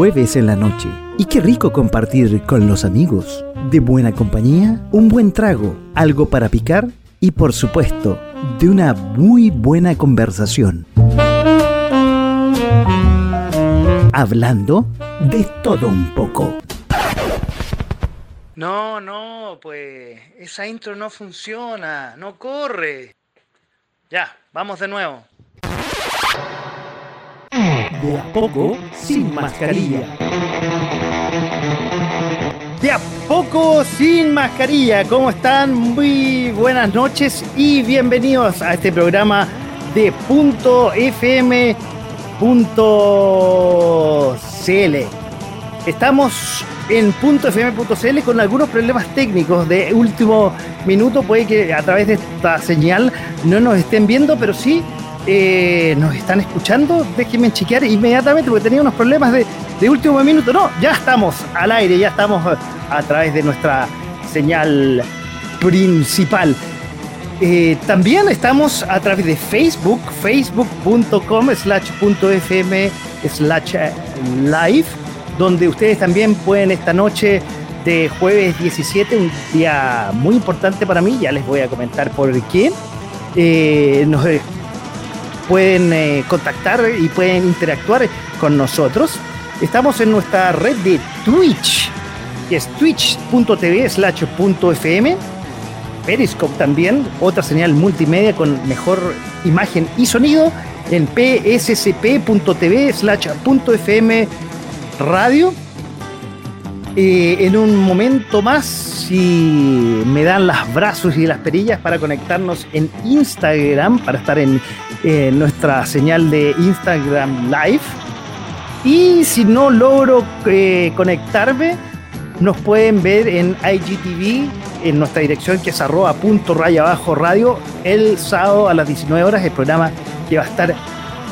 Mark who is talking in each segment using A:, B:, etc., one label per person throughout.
A: jueves en la noche. Y qué rico compartir con los amigos. De buena compañía, un buen trago, algo para picar y por supuesto, de una muy buena conversación. Hablando de todo un poco.
B: No, no, pues esa intro no funciona, no corre. Ya, vamos de nuevo
A: de a poco sin mascarilla.
B: De a poco sin mascarilla, ¿cómo están? Muy buenas noches y bienvenidos a este programa de punto FM.cl. Estamos en .fm.cl con algunos problemas técnicos de último minuto. Puede que a través de esta señal no nos estén viendo, pero sí eh, nos están escuchando, déjenme chequear inmediatamente porque tenía unos problemas de, último minuto. No, ya estamos al aire, ya estamos a través de nuestra señal principal. Eh, también estamos a través de Facebook, facebook.com slash .fm slash live, donde ustedes también pueden esta noche de jueves 17, un día muy importante para mí, ya les voy a comentar por qué. Eh, nos pueden eh, contactar y pueden interactuar con nosotros. Estamos en nuestra red de Twitch, que es twitch.tv slash .fm. Periscope también, otra señal multimedia con mejor imagen y sonido en pscp.tv slash .fm radio. Eh, en un momento más, si me dan las brazos y las perillas para conectarnos en Instagram, para estar en nuestra señal de Instagram Live. Y si no logro eh, conectarme, nos pueden ver en IGTV, en nuestra dirección que es arroba punto raya abajo radio, el sábado a las 19 horas, el programa que va a estar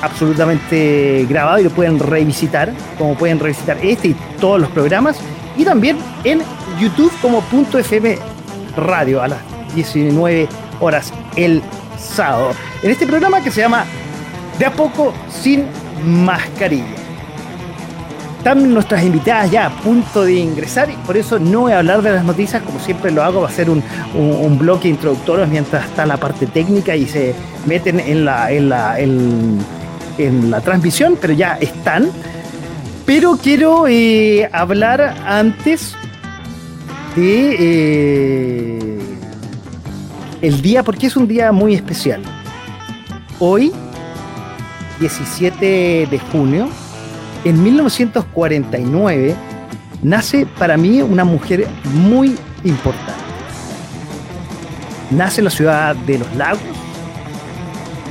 B: absolutamente grabado y lo pueden revisitar, como pueden revisitar este y todos los programas. Y también en YouTube como punto FM radio a las 19 horas el sábado en este programa que se llama De a poco sin mascarilla. Están nuestras invitadas ya a punto de ingresar y por eso no voy a hablar de las noticias como siempre lo hago, va a ser un, bloque introductorio mientras está la parte técnica y se meten en la, en la, en, la transmisión, pero ya están. Pero quiero eh, hablar antes de eh, el día, porque es un día muy especial. Hoy, 17 de junio, en 1949, nace para mí una mujer muy importante. Nace en la ciudad de Los Lagos,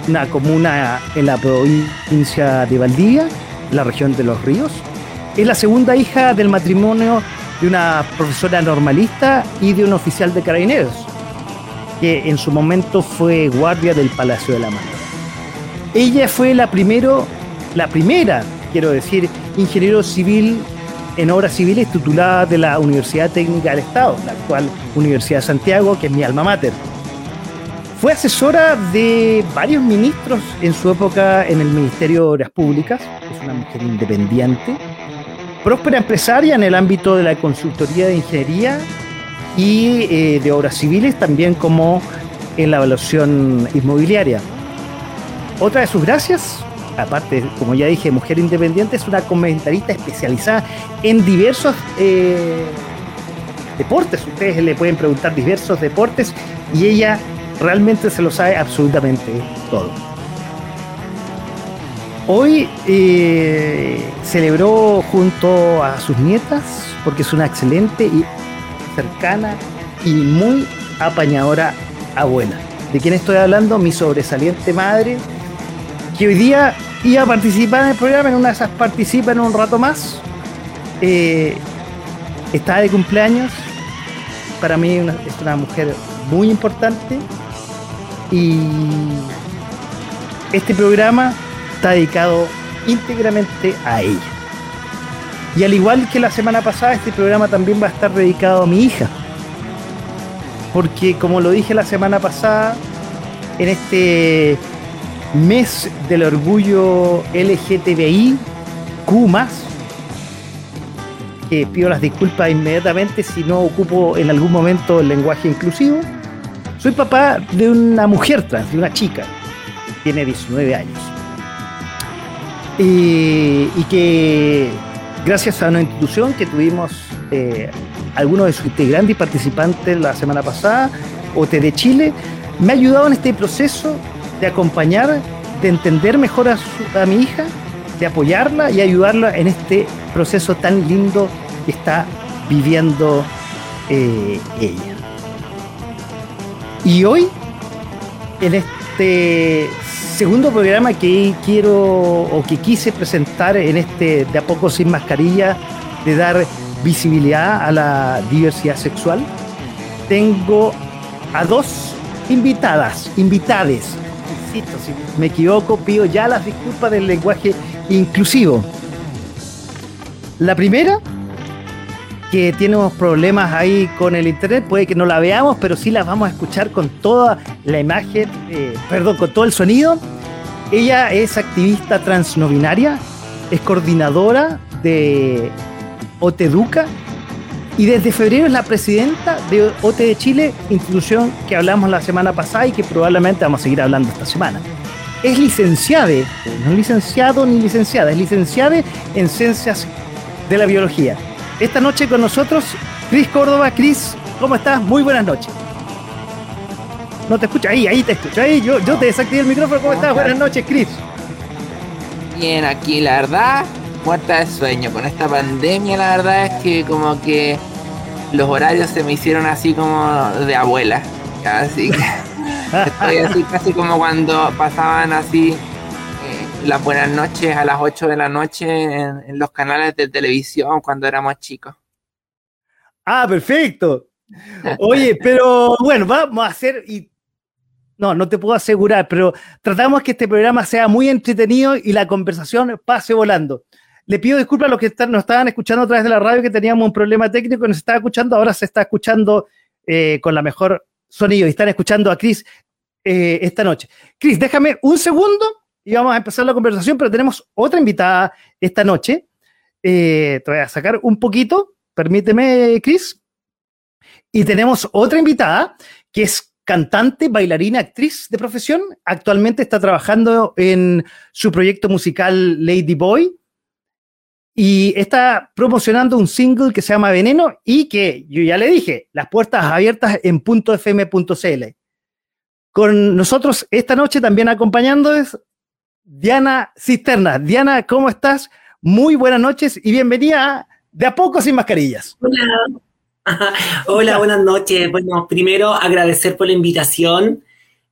B: una comuna en la provincia de Valdivia, la región de Los Ríos. Es la segunda hija del matrimonio de una profesora normalista y de un oficial de carabineros, que en su momento fue guardia del Palacio de la Mano. Ella fue la primero, la primera, quiero decir, ingeniero civil en obras civiles titulada de la Universidad Técnica del Estado, la actual Universidad de Santiago, que es mi alma mater. Fue asesora de varios ministros en su época en el Ministerio de Obras Públicas, es una mujer independiente, próspera empresaria en el ámbito de la consultoría de ingeniería y eh, de obras civiles, también como en la evaluación inmobiliaria. Otra de sus gracias, aparte, como ya dije, mujer independiente, es una comentarista especializada en diversos eh, deportes. Ustedes le pueden preguntar diversos deportes y ella realmente se lo sabe absolutamente todo. Hoy eh, celebró junto a sus nietas porque es una excelente y cercana y muy apañadora abuela. ¿De quién estoy hablando? Mi sobresaliente madre, que hoy día iba a participar en el programa, en una de esas participa en un rato más. Eh, está de cumpleaños. Para mí es una mujer muy importante y este programa está dedicado íntegramente a ella. Y al igual que la semana pasada, este programa también va a estar dedicado a mi hija. Porque como lo dije la semana pasada, en este mes del orgullo LGTBI, Q que pido las disculpas inmediatamente si no ocupo en algún momento el lenguaje inclusivo. Soy papá de una mujer trans, de una chica, tiene 19 años. y que gracias a una institución que tuvimos eh, algunos de sus integrantes y participantes la semana pasada, OT de Chile, me ha ayudado en este proceso de acompañar, de entender mejor a, mi hija, de apoyarla y ayudarla en este proceso tan lindo que está viviendo eh, ella. Y hoy, en este segundo programa que quiero o que quise presentar en este De a poco sin mascarilla, de dar visibilidad a la diversidad sexual, tengo a dos invitadas, invitades. Insisto, si me equivoco, pido ya las disculpas del lenguaje inclusivo. La primera, que tiene unos problemas ahí con el internet, puede que no la veamos, pero sí la vamos a escuchar con toda la imagen, eh, perdón, con todo el sonido. Ella es activista transnovinaria, es coordinadora de OTEDUCA y desde febrero es la presidenta de OTE de Chile, institución que hablamos la semana pasada y que probablemente vamos a seguir hablando esta semana. Es licenciada, no licenciado ni licenciada, es licenciada en ciencias de la biología. Esta noche con nosotros, Cris Córdoba. Cris, ¿cómo estás? Muy buenas noches. No te escucho, ahí, ahí te escucho, ahí yo, yo te desactivé el micrófono. ¿Cómo estás? Buenas noches, Cris.
C: Bien, aquí la verdad, muerta de sueño. Con esta pandemia, la verdad es que como que los horarios se me hicieron así como de abuela. Así que estoy así casi como cuando pasaban así las buenas noches a las 8 de la noche en, los canales de televisión cuando éramos chicos.
B: Ah, perfecto. Oye, pero bueno, vamos a hacer, y no, no te puedo asegurar, pero tratamos que este programa sea muy entretenido y la conversación pase volando. Le pido disculpas a los que nos estaban escuchando a través de la radio que teníamos un problema técnico nos estaba escuchando. Ahora se está escuchando eh, con la mejor sonido y están escuchando a Cris eh, esta noche. Cris, déjame un segundo y vamos a empezar la conversación, pero tenemos otra invitada esta noche. Eh, te voy a sacar un poquito, permíteme, Cris. Y tenemos otra invitada que es cantante, bailarina, actriz de profesión. Actualmente está trabajando en su proyecto musical Lady Boy y está promocionando un single que se llama Veneno y que yo ya le dije, las puertas abiertas en .fm.cl. Con nosotros esta noche también acompañando es Diana Cisterna. Diana, ¿cómo estás? Muy buenas noches y bienvenida a De a poco sin mascarillas.
D: Hola. Hola, buenas noches. Bueno, primero agradecer por la invitación.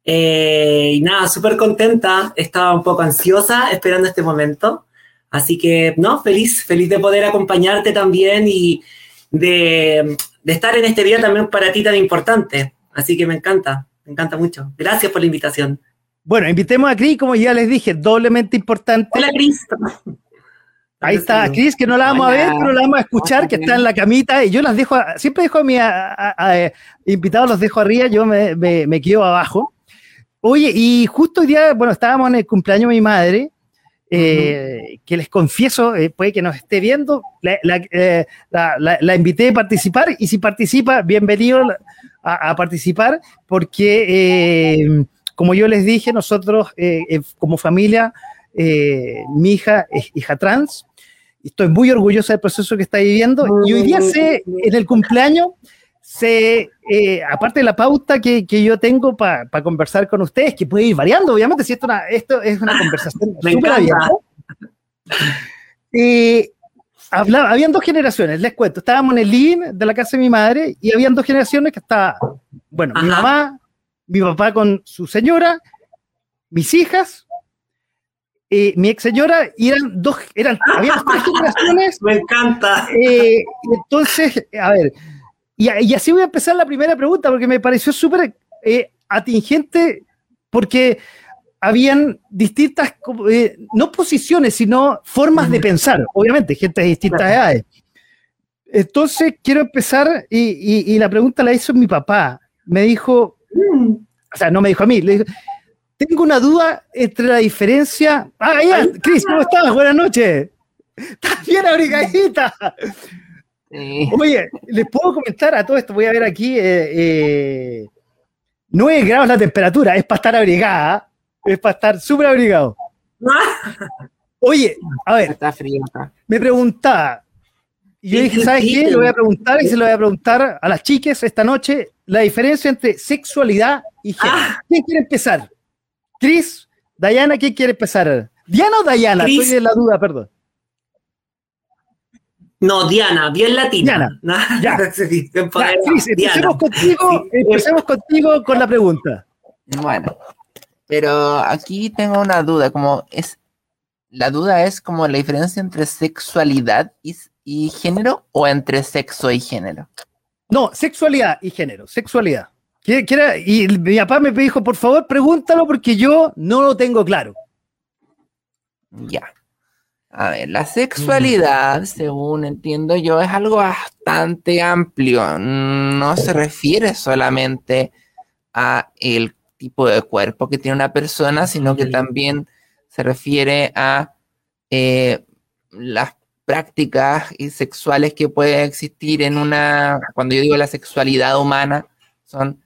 D: Eh, y nada, súper contenta. Estaba un poco ansiosa esperando este momento. Así que, no, feliz, feliz de poder acompañarte también y de, estar en este día también para ti tan importante. Así que me encanta, me encanta mucho. Gracias por la invitación.
B: Bueno, invitemos a Cris, como ya les dije, doblemente importante.
D: Hola, Cris.
B: Ahí está Cris, que no la vamos a ver, pero la vamos a escuchar, que está en la camita. Y yo las dejo, siempre dejo a mis invitados, los dejo arriba, yo me, me, quedo abajo. Oye, y justo hoy día, bueno, estábamos en el cumpleaños de mi madre, eh, que les confieso, eh, puede que nos esté viendo, eh, la, invité a participar y si participa, bienvenido a, participar porque, como yo les dije, nosotros como familia, mi hija es hija trans, estoy muy orgullosa del proceso que está viviendo y hoy día sé, en el cumpleaños, se, eh, aparte de la pauta que, que yo tengo para conversar con ustedes, que puede ir variando, obviamente, si esto, esto es una conversación súper abierta. Eh, habían dos generaciones, les cuento, estábamos en el living de la casa de mi madre y habían dos generaciones que estaba, bueno, mi mamá, mi papá con su señora, mis hijas, eh, mi ex señora, y eran dos, eran, había dos generaciones.
D: Me encanta.
B: Eh, entonces, a ver, y, así voy a empezar la primera pregunta, porque me pareció súper eh, atingente, porque habían distintas, no posiciones, sino formas de pensar, obviamente, gente de distintas edades. Entonces, quiero empezar, y, la pregunta la hizo mi papá. Me dijo, mm. o sea, no me dijo a mí, le dijo, tengo una duda entre la diferencia. Ah, ya, Cris, ¿cómo estás? Buenas noches. Estás bien abrigadita. Oye, les puedo comentar a todo esto, voy a ver aquí, eh, eh 9 grados la temperatura, es para estar abrigada, es para estar súper abrigado. Oye, a ver,
C: Está frío
B: me preguntaba, y yo dije, ¿sabes qué? Le voy a preguntar y se lo voy a preguntar a las chicas esta noche, la diferencia entre sexualidad y género. Ah. ¿Quién quiere empezar? Cris, Dayana, ¿quién quiere empezar? ¿Diana o Dayana? Estoy de la duda, perdón.
D: No, Diana, bien latina.
B: Diana, ya. Cris, empecemos, contigo, empecemos contigo con la pregunta.
C: Bueno, pero aquí tengo una duda, como es, la duda es como la diferencia entre sexualidad y, género o entre sexo y género.
B: No, sexualidad y género, sexualidad. y mi papá me dijo, por favor, pregúntalo porque yo no lo tengo claro.
C: Ya. A ver, la sexualidad, según entiendo yo, es algo bastante amplio. No se refiere solamente a el tipo de cuerpo que tiene una persona, sino que también se refiere a eh, las prácticas y sexuales que pueden existir en una, cuando yo digo la sexualidad humana, son,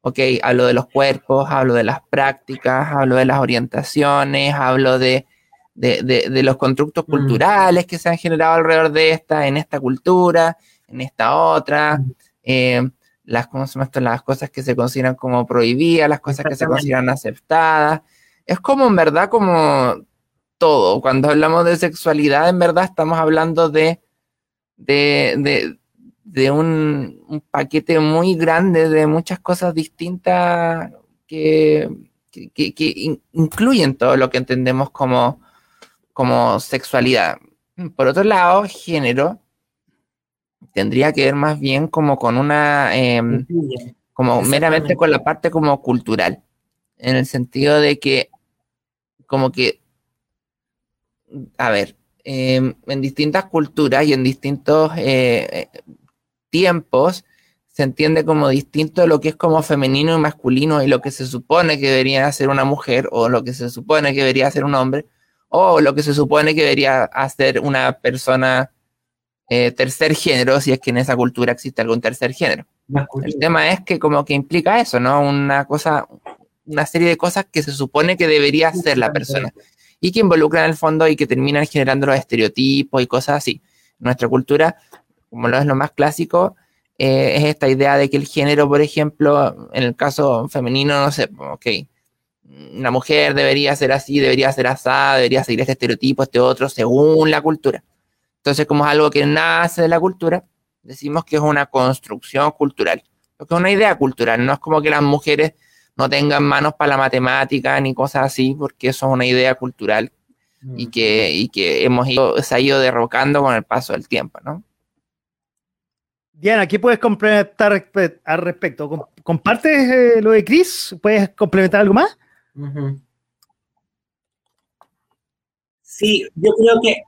C: ok, hablo de los cuerpos, hablo de las prácticas, hablo de las orientaciones, hablo de de, los constructos mm. culturales que se han generado alrededor de esta, en esta cultura, en esta otra, mm. eh, las, las cosas que se consideran como prohibidas, las cosas que se consideran aceptadas. Es como en verdad como todo. Cuando hablamos de sexualidad, en verdad estamos hablando de, de, un, un, paquete muy grande de muchas cosas distintas que, que incluyen todo lo que entendemos como, como sexualidad. Por otro lado, género tendría que ver más bien como con una, em, como meramente con la parte como cultural, en el sentido de que, como que, a ver, em, en distintas culturas y en distintos eh, eh, tiempos, se entiende como distinto lo que es como femenino y masculino y lo que se supone que debería ser una mujer o lo que se supone que debería ser un hombre o lo que se supone que debería hacer una persona eh, tercer género, si es que en esa cultura existe algún tercer género. El tema es que como que implica eso, ¿no? Una cosa, una serie de cosas que se supone que debería hacer la persona y que involucran el fondo y que terminan generando los estereotipos y cosas así. Nuestra cultura, como lo es lo más clásico, eh, es esta idea de que el género, por ejemplo, en el caso femenino, no sé, ok, una mujer debería ser así, debería ser asada, debería seguir este estereotipo, este otro, según la cultura. Entonces, como es algo que nace de la cultura, decimos que es una construcción cultural, porque es una idea cultural, no es como que las mujeres no tengan manos para la matemática ni cosas así, porque eso es una idea cultural y, mm. que, y que hemos ido, se ha ido derrocando con el paso del tiempo, ¿no?
B: Diana, ¿qué puedes complementar al respecto? ¿Compartes eh, lo de Chris? ¿Puedes complementar algo más?
D: Sí, yo creo que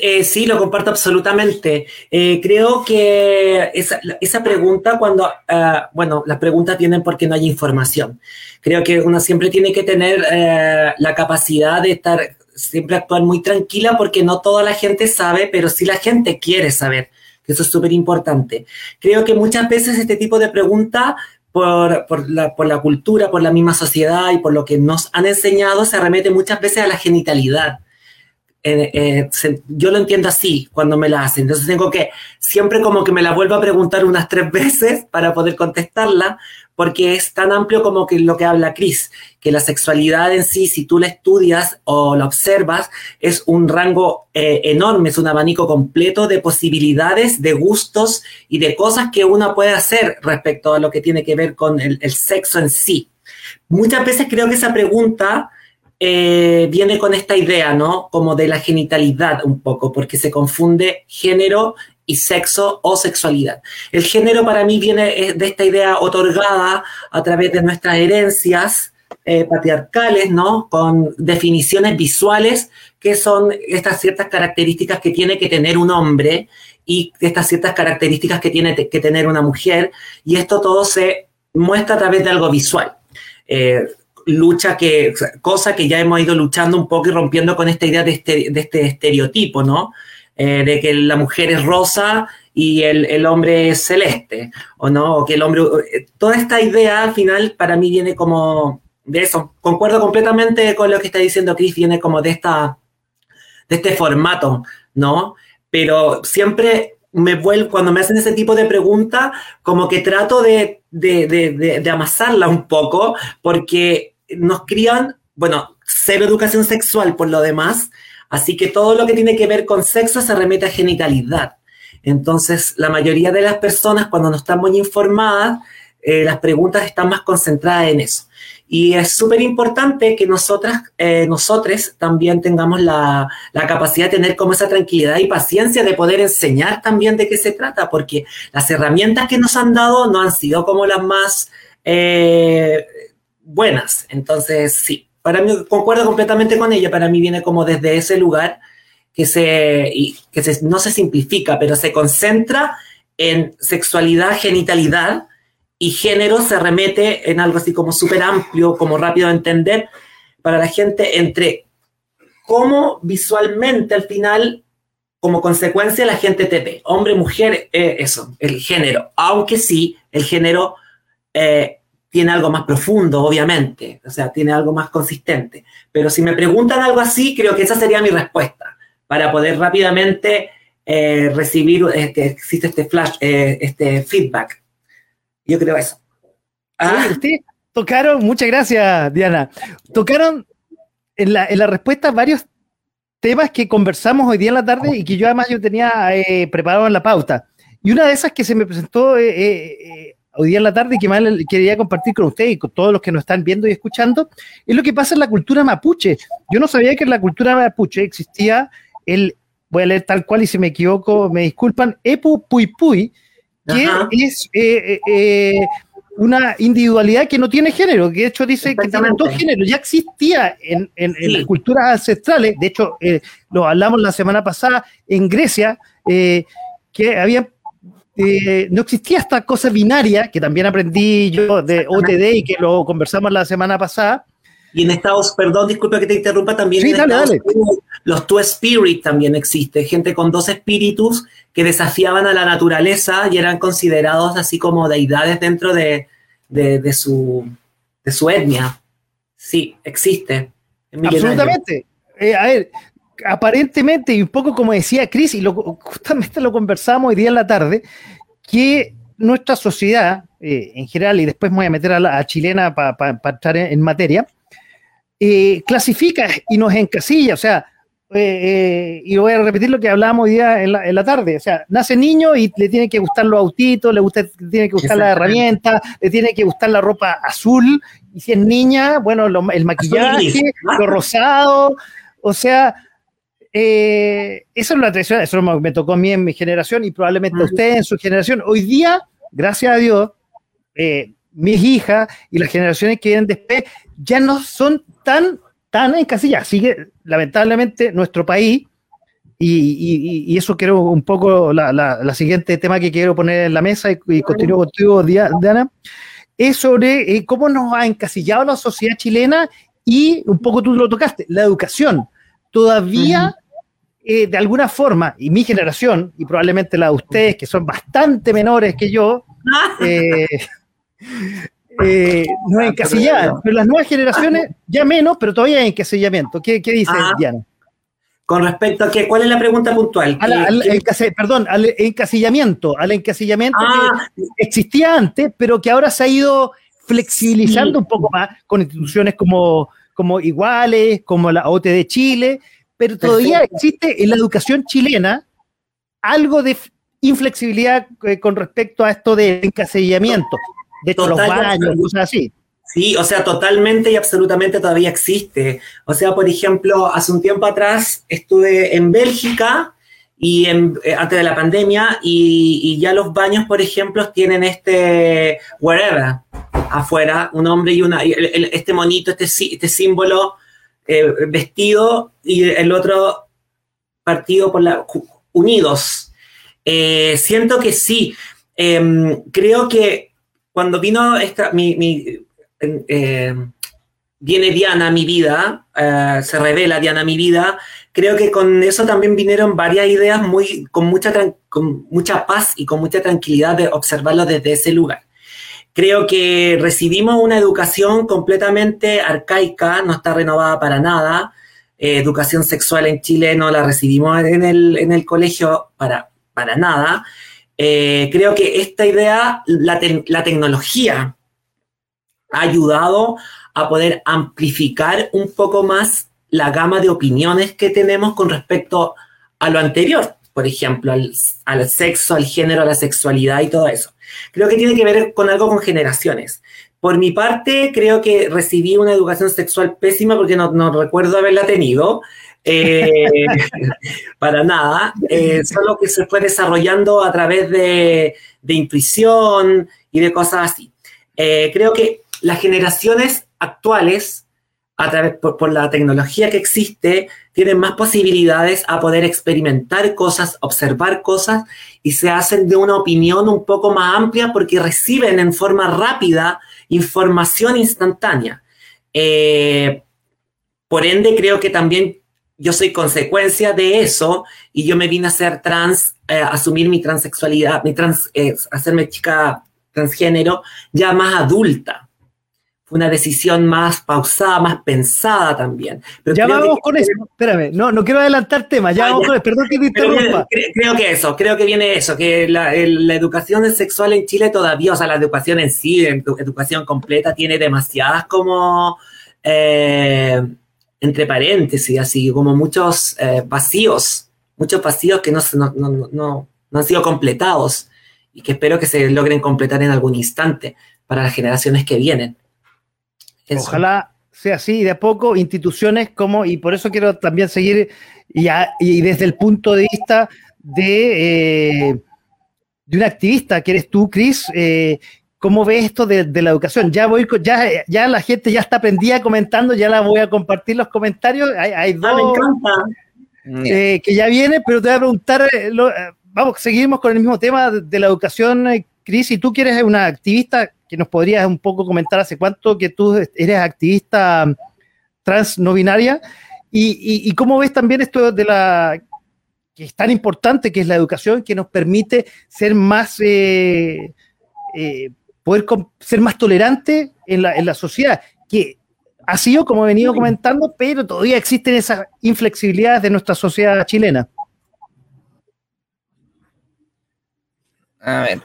D: eh, sí, lo comparto absolutamente. Eh, creo que esa, pregunta, cuando, ah, bueno, las preguntas vienen porque no hay información. Creo que uno siempre tiene que tener eh, la capacidad de estar, siempre actuar muy tranquila porque no toda la gente sabe, pero sí la gente quiere saber. Eso es súper importante. Creo que muchas veces este tipo de preguntas por, la, cultura, por la misma sociedad y por lo que nos han enseñado, se remete muchas veces a la genitalidad. Eh, eh, yo lo entiendo así cuando me la hacen. Entonces tengo que siempre como que me la vuelvo a preguntar unas tres veces para poder contestarla, porque es tan amplio como que lo que habla Chris, que la sexualidad en sí, si tú la estudias o la observas, es un rango eh, enorme, es un abanico completo de posibilidades, de gustos y de cosas que uno puede hacer respecto a lo que tiene que ver con el, sexo en sí. Muchas veces creo que esa pregunta eh, viene con esta idea, ¿no? Como de la genitalidad un poco, porque se confunde género y sexo o sexualidad. El género para mí viene eh, de esta idea otorgada a través de nuestras herencias eh, patriarcales, ¿no? Con definiciones visuales que son estas ciertas características que tiene que tener un hombre y estas ciertas características que tiene que tener una mujer. Y esto todo se muestra a través de algo visual. Eh, lucha que, cosa que ya hemos ido luchando un poco y rompiendo con esta idea de este, de este estereotipo, ¿no? Eh, de que la mujer es rosa y el, el, hombre es celeste, o no, o que el hombre, eh, toda esta idea al final para mí viene como de eso, concuerdo completamente con lo que está diciendo Chris, viene como de esta, de este formato, ¿no? Pero siempre me vuelvo, cuando me hacen ese tipo de preguntas, como que trato de, de, de, de, amasarla un poco, porque nos crían, bueno, cero educación sexual por lo demás, así que todo lo que tiene que ver con sexo se remite a genitalidad. Entonces, la mayoría de las personas, cuando no están muy informadas, eh, las preguntas están más concentradas en eso. Y es súper importante que nosotras, eh, nosotros también tengamos la, la, capacidad de tener como esa tranquilidad y paciencia de poder enseñar también de qué se trata, porque las herramientas que nos han dado no han sido como las más eh, buenas. Entonces, sí, para mí concuerdo completamente con ella, para mí viene como desde ese lugar que, se, y, que se, no se simplifica, pero se concentra en sexualidad, genitalidad, y género se remete en algo así como súper amplio, como rápido de entender para la gente entre cómo visualmente al final, como consecuencia, la gente te ve. Hombre, mujer, eh, eso, el género. Aunque sí, el género eh, tiene algo más profundo, obviamente, o sea, tiene algo más consistente. Pero si me preguntan algo así, creo que esa sería mi respuesta, para poder rápidamente eh, recibir, que existe este flash, este feedback. Yo creo eso.
B: Ah. Tocaron, muchas gracias, Diana. Tocaron en la, en la respuesta varios temas que conversamos hoy día en la tarde y que yo además yo tenía eh, preparado en la pauta. Y una de esas que se me presentó eh, eh, hoy día en la tarde y que más quería compartir con ustedes y con todos los que nos están viendo y escuchando, es lo que pasa en la cultura mapuche. Yo no sabía que en la cultura mapuche existía el, voy a leer tal cual y si me equivoco, me disculpan, Epu Pui Pui, que es eh, eh, una individualidad que no tiene género, que de hecho dice que tiene dos géneros, ya existía en, en, las culturas ancestrales, de hecho eh, lo hablamos la semana pasada en Grecia, que había no existía esta cosa binaria, que también aprendí yo de OTD y que lo conversamos la semana pasada,
D: y en Estados, perdón, disculpa que te interrumpa, también en Estados Unidos, los Two Spirit también existe, gente con dos espíritus que desafiaban a la naturaleza y eran considerados así como deidades dentro de, de, su, de su etnia. Sí, existe.
B: Absolutamente. Eh, a ver, aparentemente, y un poco como decía Cris, y lo, justamente lo conversamos hoy día en la tarde, que nuestra sociedad eh, en general, y después me voy a meter a la chilena para pa, entrar en, en materia, eh, clasifica y nos encasilla, o sea, eh, eh, y voy a repetir lo que hablábamos hoy día en la, en la, tarde, o sea, nace niño y le tiene que gustar los autitos, le, gusta, le tiene que gustar la herramienta, le tiene que gustar la ropa azul, y si es niña, bueno, lo, el maquillaje, lo rosado, o sea, eh, eso es la tradición, eso me tocó a mí en mi generación y probablemente a usted en su generación. Hoy día, gracias a Dios, eh, mis hijas y las generaciones que vienen después ya no son tan, tan encasilladas. Sigue, lamentablemente, nuestro país, y, y, y, eso quiero un poco, la, la, la, siguiente tema que quiero poner en la mesa y, y continúo contigo, Diana, es sobre eh, cómo nos ha encasillado la sociedad chilena y un poco tú lo tocaste, la educación. Todavía. Eh, de alguna forma, y mi generación, y probablemente la de ustedes, que son bastante menores que yo, eh, eh, no es encasillada, pero las nuevas generaciones ya menos, pero todavía hay encasillamiento. ¿Qué, qué dice
D: Ah.
B: Diana?
D: Con respecto a qué, ¿cuál es la pregunta puntual?
B: Al, al encase- perdón, al encasillamiento, al encasillamiento
D: Ah.
B: que existía antes, pero que ahora se ha ido flexibilizando un poco más con instituciones como, como iguales, como la OT de Chile, pero todavía
D: Perfecto.
B: existe en la educación chilena algo de inflexibilidad eh, con respecto a esto del encasillamiento. De hecho, los baños, cosas así.
D: Sí, o sea, totalmente y absolutamente todavía existe. O sea, por ejemplo, hace un tiempo atrás estuve en Bélgica y eh, antes de la pandemia, y, ya los baños, por ejemplo, tienen este wherever afuera, un hombre y una, este monito, este, este símbolo eh, vestido y el otro partido por la, unidos. Eh, siento que sí, em, creo que cuando vino esta, mi, viene Diana a mi vida, se revela Diana a mi vida, creo que con eso también vinieron varias ideas muy, con, mucha, con mucha paz y con mucha tranquilidad de observarlo desde ese lugar. Creo que recibimos una educación completamente arcaica, no está renovada para nada. Eh, educación sexual en Chile no la recibimos en el, en el colegio para, para nada. Eh, creo que esta idea, la, la tecnología ha ayudado a poder amplificar un poco más la gama de opiniones que tenemos con respecto a lo anterior, por ejemplo, al, sexo, al género, a la sexualidad y todo eso. Creo que tiene que ver con algo con generaciones. Por mi parte, creo que recibí una educación sexual pésima porque no, recuerdo haberla tenido. Eh, para nada, eh, solo que se fue desarrollando a través de, intuición y de cosas así. Eh, creo que las generaciones actuales a través, por, la tecnología que existe, tienen más posibilidades a poder experimentar cosas, observar cosas y se hacen de una opinión un poco más amplia porque reciben en forma rápida información instantánea. Eh, por ende, creo que también yo soy consecuencia de eso y yo me vine a ser trans, eh, asumir mi transexualidad, mi trans, eh, hacerme chica transgénero ya más adulta una decisión más pausada, más pensada también.
B: ya vamos con eso, espérame, no, no quiero adelantar temas, ya ah, vamos con eso, perdón que te interrumpa.
D: Creo, que eso, creo que viene eso, que la, educación sexual en Chile todavía, o sea, la educación en sí, educación completa, tiene demasiadas como, eh, entre paréntesis, así como muchos eh, vacíos, muchos vacíos que no, no, no, no han sido completados y que espero que se logren completar en algún instante para las generaciones que vienen.
B: Ojalá sea así, de a poco, instituciones como, y por eso quiero también seguir, y, desde el punto de vista de, eh, de un activista que eres tú, Cris, eh, ¿cómo ves esto de, la educación? Ya voy, ya, ya la gente ya está prendida comentando, ya la voy a compartir los comentarios. Hay, hay ah, dos eh, que ya viene, pero te voy a preguntar, vamos, seguimos con el mismo tema de, la educación, Cris, y tú que eres una activista que nos podrías un poco comentar hace cuánto que tú eres activista trans no binaria y, cómo ves también esto de la que es tan importante que es la educación que nos permite ser más eh, eh, poder ser más tolerante en la, en la sociedad que ha sido como he venido comentando pero todavía existen esas inflexibilidades de nuestra sociedad chilena.
C: A ver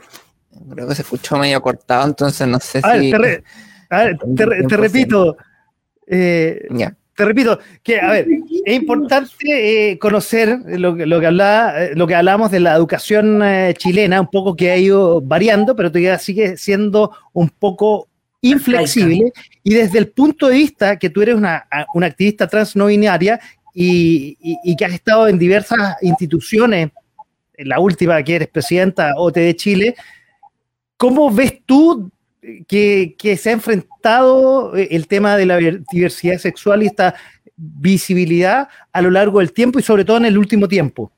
C: Creo que se escuchó medio cortado, entonces no sé si.
B: Te, te, repito. Eh, te repito que, a ver, es importante eh, conocer lo, lo, que hablaba, lo que hablamos de la educación eh, chilena, un poco que ha ido variando, pero todavía sigue siendo un poco inflexible. Y desde el punto de vista que tú eres una, una activista trans no binaria y, y, que has estado en diversas instituciones, en la última que eres presidenta OT de Chile, ¿Cómo ves tú que, se ha enfrentado eh, el tema de la diversidad sexual y esta visibilidad a lo largo del tiempo y sobre todo en el último tiempo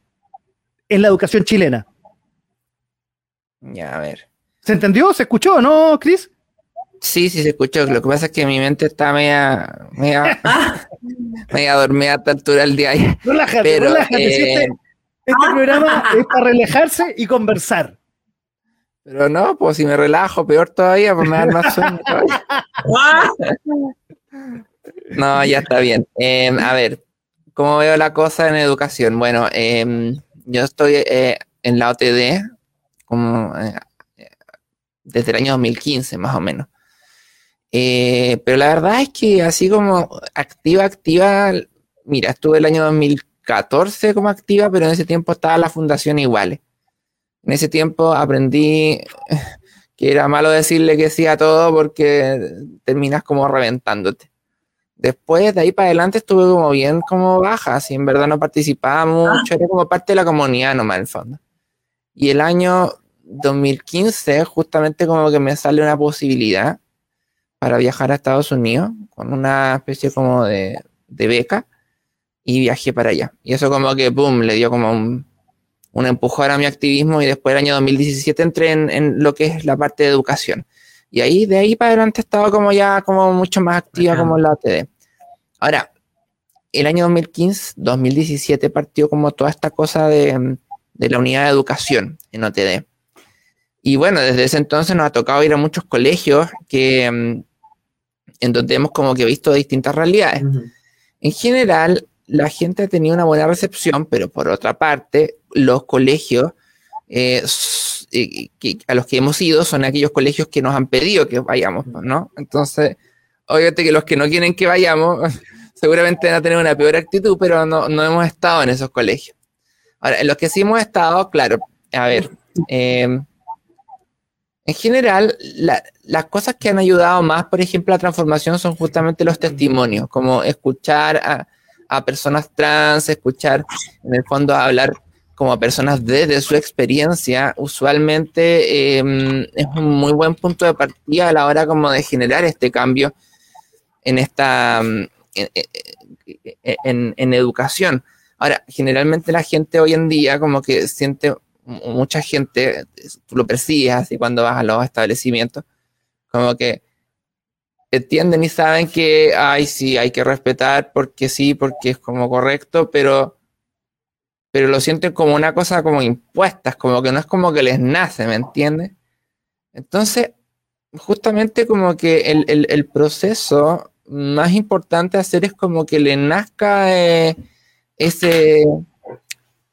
B: en la educación chilena?
C: Ya, a ver.
B: ¿Se entendió? ¿Se escuchó, no, Cris?
C: Sí, sí se escuchó. Lo que pasa es que mi mente está media, media, media dormida a esta altura del día.
B: Relájate, relájate. este, eh, este programa es para relajarse y conversar.
C: Pero no, pues si me relajo, peor todavía, pues me da más sueño no, ya está bien. Em, a ver, ¿cómo veo la cosa en educación? Bueno, em, yo estoy eh, en la OTD como, eh, desde el año 2015, más o menos. Eh, pero la verdad es que así como activa, activa, mira, estuve el año 2014 como activa, pero en ese tiempo estaba la fundación iguales. En ese tiempo aprendí que era malo decirle que sí a todo porque terminas como reventándote. Después, de ahí para adelante, estuve como bien como baja, así en verdad no participaba mucho, era como parte de la comunidad nomás en el fondo. Y el año 2015, justamente como que me sale una posibilidad para viajar a Estados Unidos con una especie como de, de beca y viajé para allá. Y eso como que, boom, le dio como un, un empujón a mi activismo y después el año 2017 entré en, en, lo que es la parte de educación. Y ahí, de ahí para adelante, estaba como ya como mucho más activa como en la OTD. Ahora, el año 2015, 2017 partió como toda esta cosa de, de, la unidad de educación en OTD. Y bueno, desde ese entonces nos ha tocado ir a muchos colegios que, en donde hemos como que visto distintas realidades. Uh -huh. En general, la gente ha tenido una buena recepción, pero por otra parte, los colegios eh, que, a los que hemos ido son aquellos colegios que nos han pedido que vayamos, ¿no? Entonces, obviamente que los que no quieren que vayamos, seguramente van a tener una peor actitud, pero no, no hemos estado en esos colegios. Ahora, en los que sí hemos estado, claro, a ver, eh, en general, la, las cosas que han ayudado más, por ejemplo, a la transformación son justamente los testimonios, como escuchar a personas trans, escuchar en el fondo hablar como personas desde su experiencia, usualmente eh, es un muy buen punto de partida a la hora como de generar este cambio en esta en, en, en, educación. Ahora, generalmente la gente hoy en día como que siente, mucha gente, tú lo percibes así cuando vas a los establecimientos, como que entienden y saben que, ay, sí, hay que respetar porque sí, porque es como correcto, pero, pero lo sienten como una cosa como impuestas, como que no es como que les nace, ¿me entiendes? Entonces, justamente como que el, el, el, proceso más importante a hacer es como que le nazca eh, ese,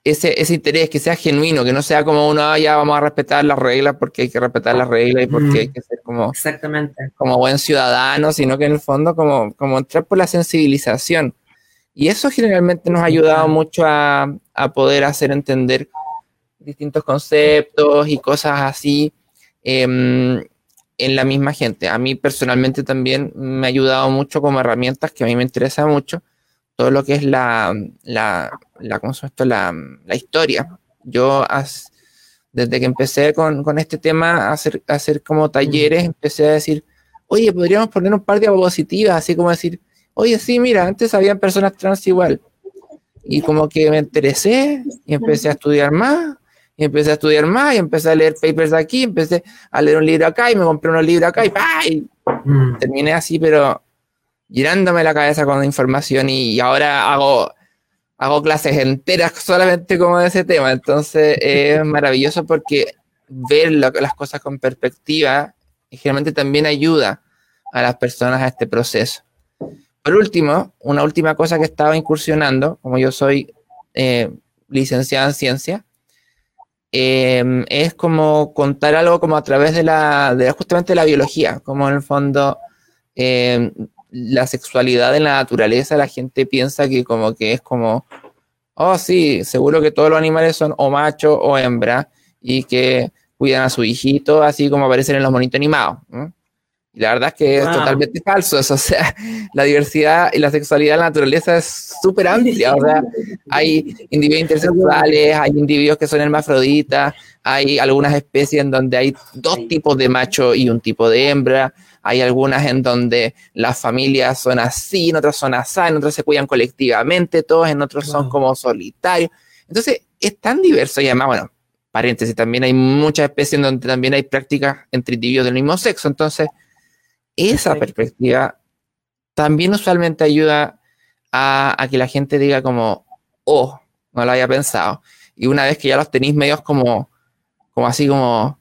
C: ese, ese interés, que sea genuino, que no sea como uno, ah, ya vamos a respetar las reglas porque hay que respetar las reglas y porque mm. hay que ser como,
D: Exactamente.
C: como buen ciudadano, sino que en el fondo como, como entrar por la sensibilización. Y eso generalmente nos ha ayudado mucho a, a poder hacer entender distintos conceptos y cosas así eh, en la misma gente. A mí personalmente también me ha ayudado mucho como herramientas que a mí me interesa mucho todo lo que es la, la, la, ¿cómo se esto? la, la historia. Yo, as, desde que empecé con, con, este tema, a hacer, a hacer como talleres, empecé a decir, oye, podríamos poner un par de diapositivas, así como decir, oye, sí, mira, antes habían personas trans igual. Y como que me interesé y empecé a estudiar más, y empecé a estudiar más, y empecé a leer papers de aquí, empecé a leer un libro acá, y me compré unos libros acá, y, ¡ay! Mm. terminé así, pero llenándome la cabeza con información y ahora hago, hago clases enteras solamente como de ese tema. Entonces es maravilloso porque ver lo, las cosas con perspectiva generalmente también ayuda a las personas a este proceso. Por último, una última cosa que estaba incursionando, como yo soy eh, licenciada en ciencia, eh, es como contar algo como a través de la, de justamente la biología, como en el fondo eh, la sexualidad en la naturaleza, la gente piensa que como que es como, oh sí, seguro que todos los animales son o macho o hembra y que cuidan a su hijito, así como aparecen en los monitos animados. Y la verdad es que wow. es totalmente falso eso, o sea, la diversidad y la sexualidad en la naturaleza es súper amplia, o sea, hay individuos intersexuales, hay individuos que son hermafroditas, hay algunas especies en donde hay dos tipos de macho y un tipo de hembra, hay algunas en donde las familias son así, en otras son así, en otras se cuidan colectivamente, todos en otros wow. son como solitarios. Entonces, es tan diverso y además, bueno, paréntesis, también hay muchas especies en donde también hay prácticas entre individuos del mismo sexo. Entonces, esa perspectiva también usualmente ayuda a, a, que la gente diga como, oh, no lo había pensado. Y una vez que ya los tenéis medios como, como así como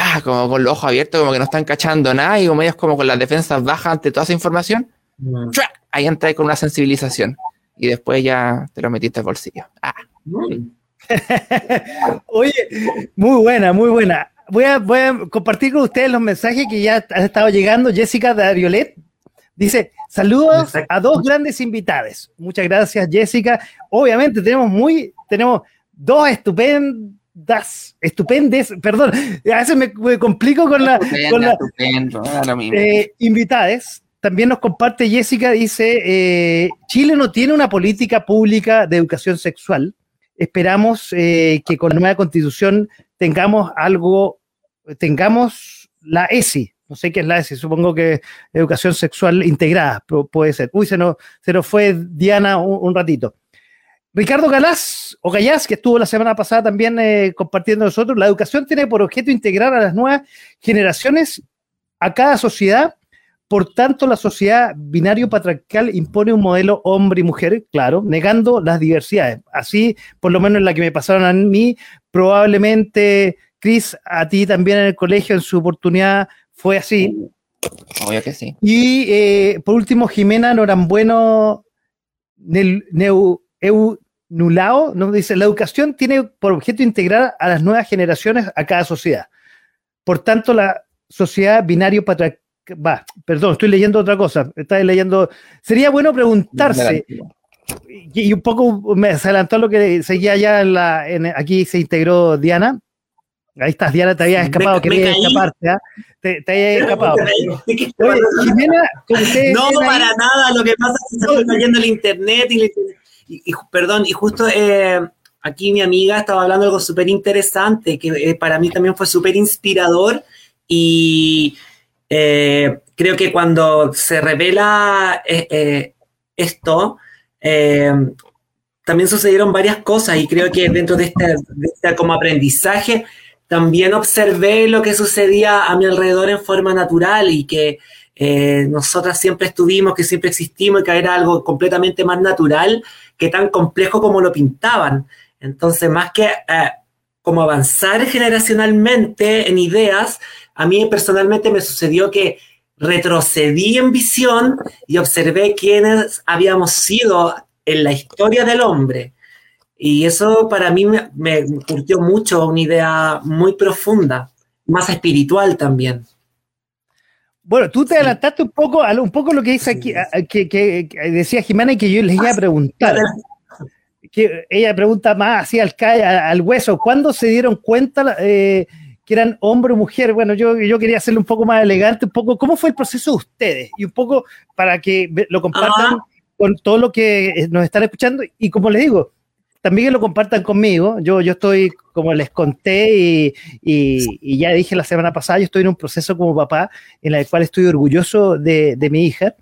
C: ah, como con los ojos abiertos, como que no están cachando nada, y como ellos como con las defensas bajas ante toda esa información, mm. ahí entra con una sensibilización. Y después ya te lo metiste al bolsillo. Ah.
B: Mm. Oye, muy buena, muy buena. Voy a, voy a, compartir con ustedes los mensajes que ya han estado llegando. Jessica de Ariolet dice: Saludos a dos grandes invitados. Muchas gracias, Jessica. Obviamente, tenemos muy, tenemos dos estupendos das, estupendes, perdón, a veces me, me complico con la,
C: estupendo,
B: con la
C: estupendo,
B: eh, invitades. también nos comparte Jessica, dice, eh, Chile no tiene una política pública de educación sexual. Esperamos eh, que con la nueva constitución tengamos algo, tengamos la ESI. No sé qué es la ESI, supongo que educación sexual integrada puede ser. Uy, se nos, se nos fue Diana un, ratito. Ricardo Galás, o Gallás, que estuvo la semana pasada también eh, compartiendo nosotros, la educación tiene por objeto integrar a las nuevas generaciones a cada sociedad por tanto, la sociedad binario patriarcal impone un modelo hombre y mujer, claro, negando las diversidades. Así, por lo menos en la que me pasaron a mí, probablemente, Cris, a ti también en el colegio en su oportunidad fue así.
C: Obvio que sí.
B: Y eh, por último, Jimena Norambueno Neu, Nulao nos dice, la educación tiene por objeto integrar a las nuevas generaciones a cada sociedad. Por tanto, la sociedad binario patriarcal va, perdón, estoy leyendo otra cosa, estás leyendo, sería bueno preguntarse, y, un poco me adelantó lo que seguía ya en la, aquí se integró Diana, ahí estás Diana, te habías escapado, querías escaparte, ¿ah? te, te habías escapado.
D: Oye, Jimena, no, para nada, lo que pasa es que se está cayendo el internet y, perdón, y justo... Eh, aquí mi amiga estaba hablando de algo súper interesante, que eh, para mí también fue súper inspirador y eh, creo que cuando se revela eh, eh, esto, también sucedieron varias cosas y creo que dentro de este, este, como aprendizaje también observé lo que sucedía a mi alrededor en forma natural y que nosotras siempre estuvimos, que siempre existimos y que era algo completamente más natural que tan complejo como lo pintaban. Entonces, más que como avanzar generacionalmente en ideas, a mí personalmente me sucedió que retrocedí en visión y observé quiénes habíamos sido en la historia del hombre. Y eso para mí me, me curtió mucho, una idea muy profunda, más espiritual también.
B: Bueno, tú te adelantaste un poco a un poco lo que dice aquí, que, decía Jimena y que yo les iba a preguntar. Que ella pregunta más así al, al hueso, ¿cuándo se dieron cuenta eh, que eran hombre o mujer. Bueno, yo, yo quería hacerlo un poco más elegante, un poco, ¿cómo fue el proceso de ustedes? Y un poco para que lo compartan con todo lo que nos están escuchando. Y como les digo, también lo compartan conmigo. Yo, yo estoy, como les conté y, y, ya dije la semana pasada, yo estoy en un proceso como papá en el cual estoy orgulloso de, de mi hija.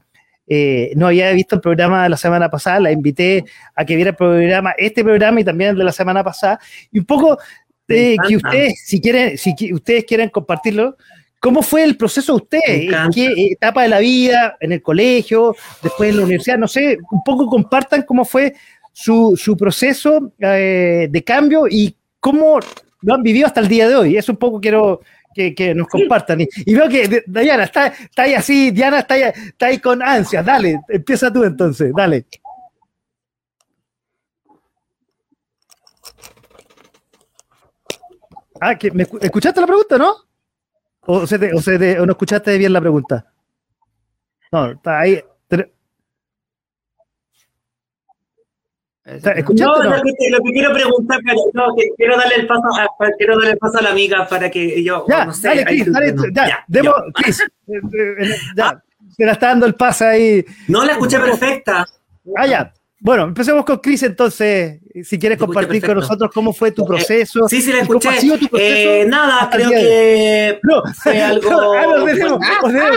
B: Eh, no había visto el programa de la semana pasada, la invité a que viera el programa, este programa y también el de la semana pasada, y un poco que ustedes, si quieren, si ustedes quieren compartirlo, ¿cómo fue el proceso de ustedes? ¿En qué etapa de la vida? ¿En el colegio? ¿Después en la universidad? No sé, un poco compartan cómo fue su, su proceso eh, de cambio y cómo lo han vivido hasta el día de hoy. Eso un poco quiero que, que nos compartan. Y, veo que Diana está, está ahí así, Diana está ahí, está ahí con ansias. Dale, empieza tú entonces, dale. Ah, que me, ¿escuchaste la pregunta, no? ¿O, se o, se o no escuchaste bien la pregunta? No, está ahí.
D: ¿Escuchaste, no, no? Lo, que, lo, que, quiero preguntar, no, que quiero darle el paso a, quiero darle el paso a la amiga para que yo
B: ya, no sé, dale, Chris, dale, ya, ya, demo, Chris, eh, eh, ya, se la está dando el paso ahí.
D: No la escuché perfecta.
B: Ah, ya. Bueno, empecemos con Cris entonces, si quieres compartir con nosotros cómo fue tu proceso.
D: sí, sí, la escuché. Eh, nada, creo que no, fue algo... No,
B: no,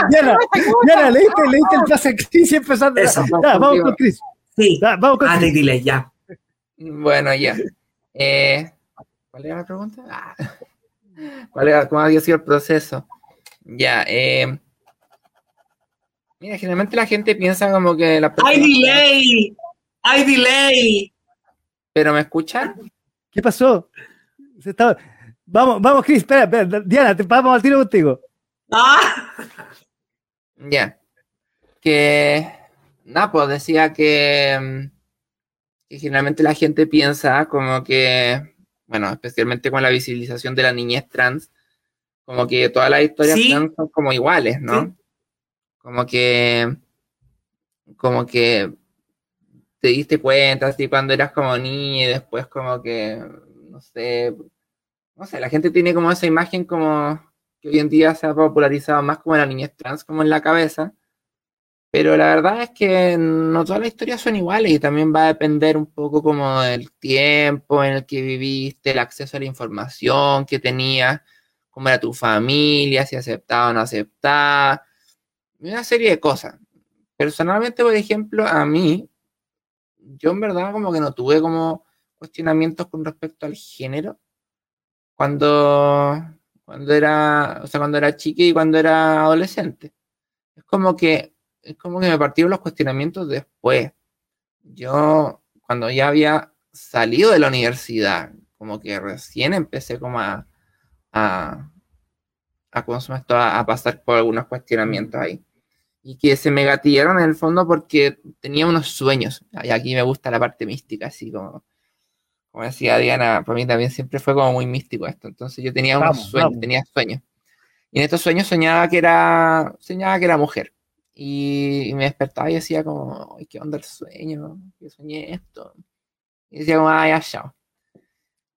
B: Diana, Diana, leíste, leíste el pase a Cris y empezando.
D: Eso,
B: ya, vamos con Cris.
D: Sí, ya, vamos con ah, dile, ya.
C: Bueno, ya. Eh, ¿Cuál era la pregunta? Ah. ¿Cuál era, ¿Cómo había sido el proceso? Ya, eh... Mira, generalmente la gente piensa como que la
D: ¡Hay delay! ¡Hay delay!
C: ¿Pero me escuchan?
B: ¿Qué pasó? Vamos, vamos, Chris, espera, Diana, te vamos al tiro contigo.
D: ¡Ah!
C: Ya. Que. Nada, pues decía que, mm, que generalmente la gente piensa como que, bueno, especialmente con la visibilización de la niñez trans, como que todas las historias trans son como iguales, ¿no? Como que, como que te diste cuenta así cuando eras como niña y después como que, no sé, no sé, la gente tiene como esa imagen como que hoy en día se ha popularizado más como la niñez trans, como en la cabeza. Pero la verdad es que no todas las historias son iguales y también va a depender un poco como del tiempo en el que viviste, el acceso a la información que tenías, cómo era tu familia, si aceptaba o no aceptaba, una serie de cosas. Personalmente, por ejemplo, a mí, yo en verdad como que no tuve como cuestionamientos con respecto al género cuando, cuando era, o sea, cuando era chica y cuando era adolescente. Es como que, es como que me partieron los cuestionamientos después. Yo, cuando ya había salido de la universidad, como que recién empecé como a, a, a, a pasar por algunos cuestionamientos ahí. Y que se me gatillaron en el fondo porque tenía unos sueños. Y aquí me gusta la parte mística, así como como decía Diana, para mí también siempre fue como muy místico esto. Entonces yo tenía unos sueños, tenía sueños. Y en estos sueños soñaba que era, soñaba que era mujer. Y, me despertaba y decía como, Ay, ¿qué onda el sueño? Que soñé esto. Y decía como, ay, ya, chao.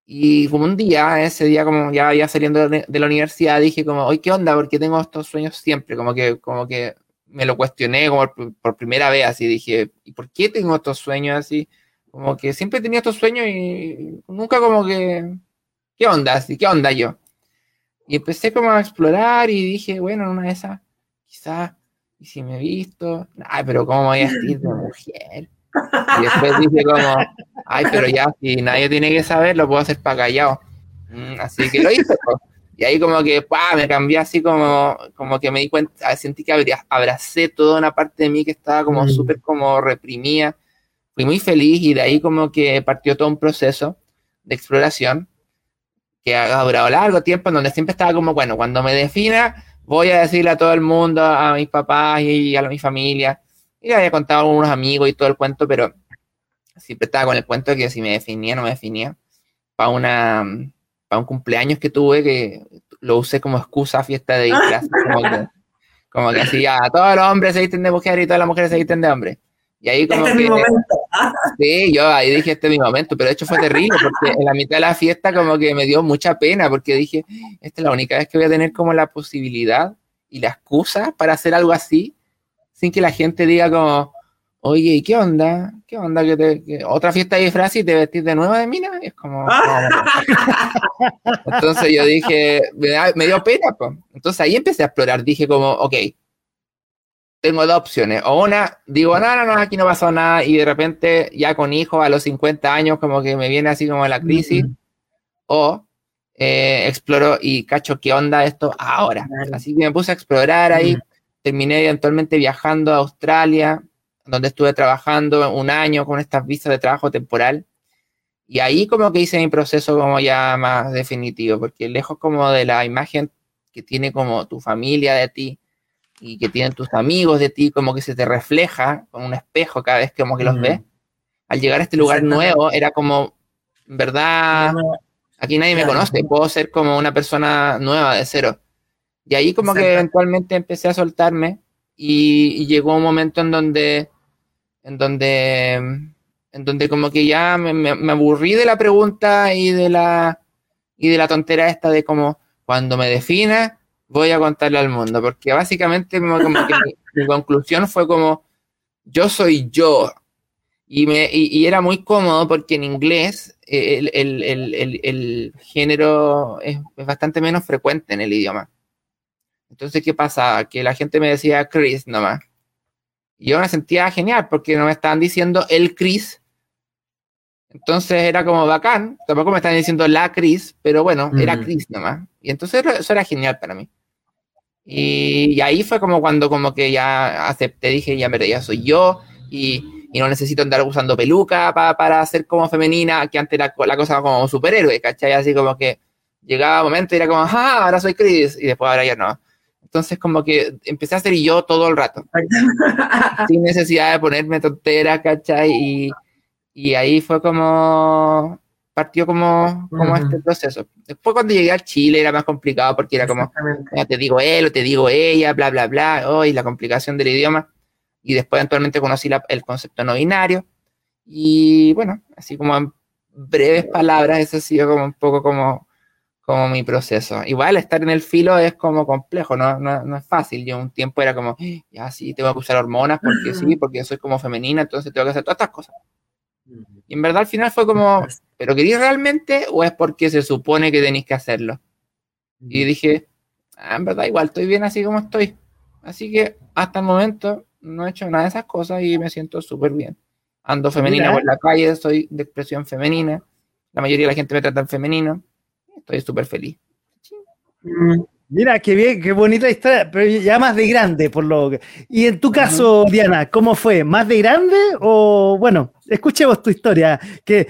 C: Y como un día, ese día como ya iba saliendo de, la universidad, dije como, ¿qué onda? Porque tengo estos sueños siempre, como que, como que me lo cuestioné como por, por primera vez, así dije, ¿y por qué tengo estos sueños así? Como que siempre tenía estos sueños y nunca como que, ¿qué onda? ¿Qué onda yo? Y empecé como a explorar y dije, bueno, en una de esas, quizás, y si me he visto, ay, pero ¿cómo voy a vestir de mujer? Y después dije como, ay, pero ya, si nadie tiene que saber, lo puedo hacer para callado. Mm, así que lo hice. Y ahí como que, ¡pah! me cambié así como, como que me di cuenta, sentí que abracé toda una parte de mí que estaba como mm. súper como reprimida fui muy feliz y de ahí como que partió todo un proceso de exploración que ha durado largo tiempo, en donde siempre estaba como, bueno, cuando me defina, voy a decirle a todo el mundo, a mis papás y a mi familia. Y le había contado a algunos amigos y todo el cuento, pero siempre estaba con el cuento de que si me definía, no me definía. Para una para un cumpleaños que tuve, que lo usé como excusa fiesta de disfraz. Como que, como que así, ya, todos los hombres se visten de mujer y todas las mujeres se visten de hombre. Y ahí como este que... Sí, yo ahí dije, este es mi momento, pero de hecho fue terrible porque en la mitad de la fiesta como que me dio mucha pena porque dije, esta es la única vez que voy a tener como la posibilidad y la excusa para hacer algo así sin que la gente diga como, oye, ¿y qué onda? ¿Qué onda? que, te, otra fiesta de disfraz y te vestís de nuevo de mina? es como... Entonces yo dije, me, dio pena. Pues. Entonces ahí empecé a explorar, dije como, ok, tengo dos opciones. O una, digo, no, no, no, aquí no pasó nada y de repente ya con hijos a los 50 años como que me viene así como la crisis. O eh, exploro y cacho qué onda esto ahora. Así que me puse a explorar ahí. Terminé eventualmente viajando a Australia, donde estuve trabajando un año con estas visas de trabajo temporal. Y ahí como que hice mi proceso como ya más definitivo, porque lejos como de la imagen que tiene como tu familia de ti, y que tienen tus amigos de ti, como que se te refleja con un espejo cada vez que como que los ves. Al llegar a este lugar nuevo, era como, en verdad, aquí nadie me conoce, puedo ser como una persona nueva de cero. Y ahí como que eventualmente empecé a soltarme y, llegó un momento en donde, en donde, en donde como que ya me, me, aburrí de la pregunta y de la, y de la tontera esta de como, cuando me defina, voy a contarle al mundo, porque básicamente mi, conclusión fue como, yo soy yo. Y, me, y, era muy cómodo porque en inglés eh, el, el, el, el género es, bastante menos frecuente en el idioma. Entonces, ¿qué pasa? Que la gente me decía Chris nomás. Y yo me sentía genial porque no me estaban diciendo el Chris. Entonces era como bacán. Tampoco me estaban diciendo la Chris, pero bueno, era Chris nomás. Y entonces eso era genial para mí. Y, ahí fue como cuando como que ya acepté, dije, ya, pero ya soy yo y, y no necesito andar usando peluca para ser como femenina, que antes la, la cosa como superhéroe, ¿cachai? Así como que llegaba un momento y era como, ah, ahora soy Chris, y después ahora ya no. Entonces como que empecé a ser yo todo el rato, sin necesidad de ponerme tontera, ¿cachai? Y, y ahí fue como, partió como, como este proceso. Después cuando llegué a Chile era más complicado porque era como, te digo él o te digo ella, bla, bla, bla, oh, y la complicación del idioma. Y después eventualmente conocí el concepto no binario. Y bueno, así como en breves palabras, eso ha sido como un poco como, como mi proceso. Igual estar en el filo es como complejo, no, no, es fácil. Yo un tiempo era como, ya sí, tengo que usar hormonas porque sí, porque soy como femenina, entonces tengo que hacer todas estas cosas. Y en verdad al final fue como, ¿pero queréis realmente o es porque se supone que tenéis que hacerlo? Y dije, ah, en verdad igual estoy bien así como estoy. Así que hasta el momento no he hecho nada de esas cosas y me siento súper bien. Ando femenina por la calle, soy de expresión femenina. La mayoría de la gente me trata en femenino estoy súper feliz.
B: Mira, qué bien, qué bonita historia, pero ya más de grande, por lo que... Y en tu caso, Diana, ¿cómo fue? ¿Más de grande o, bueno, escuchemos tu historia, que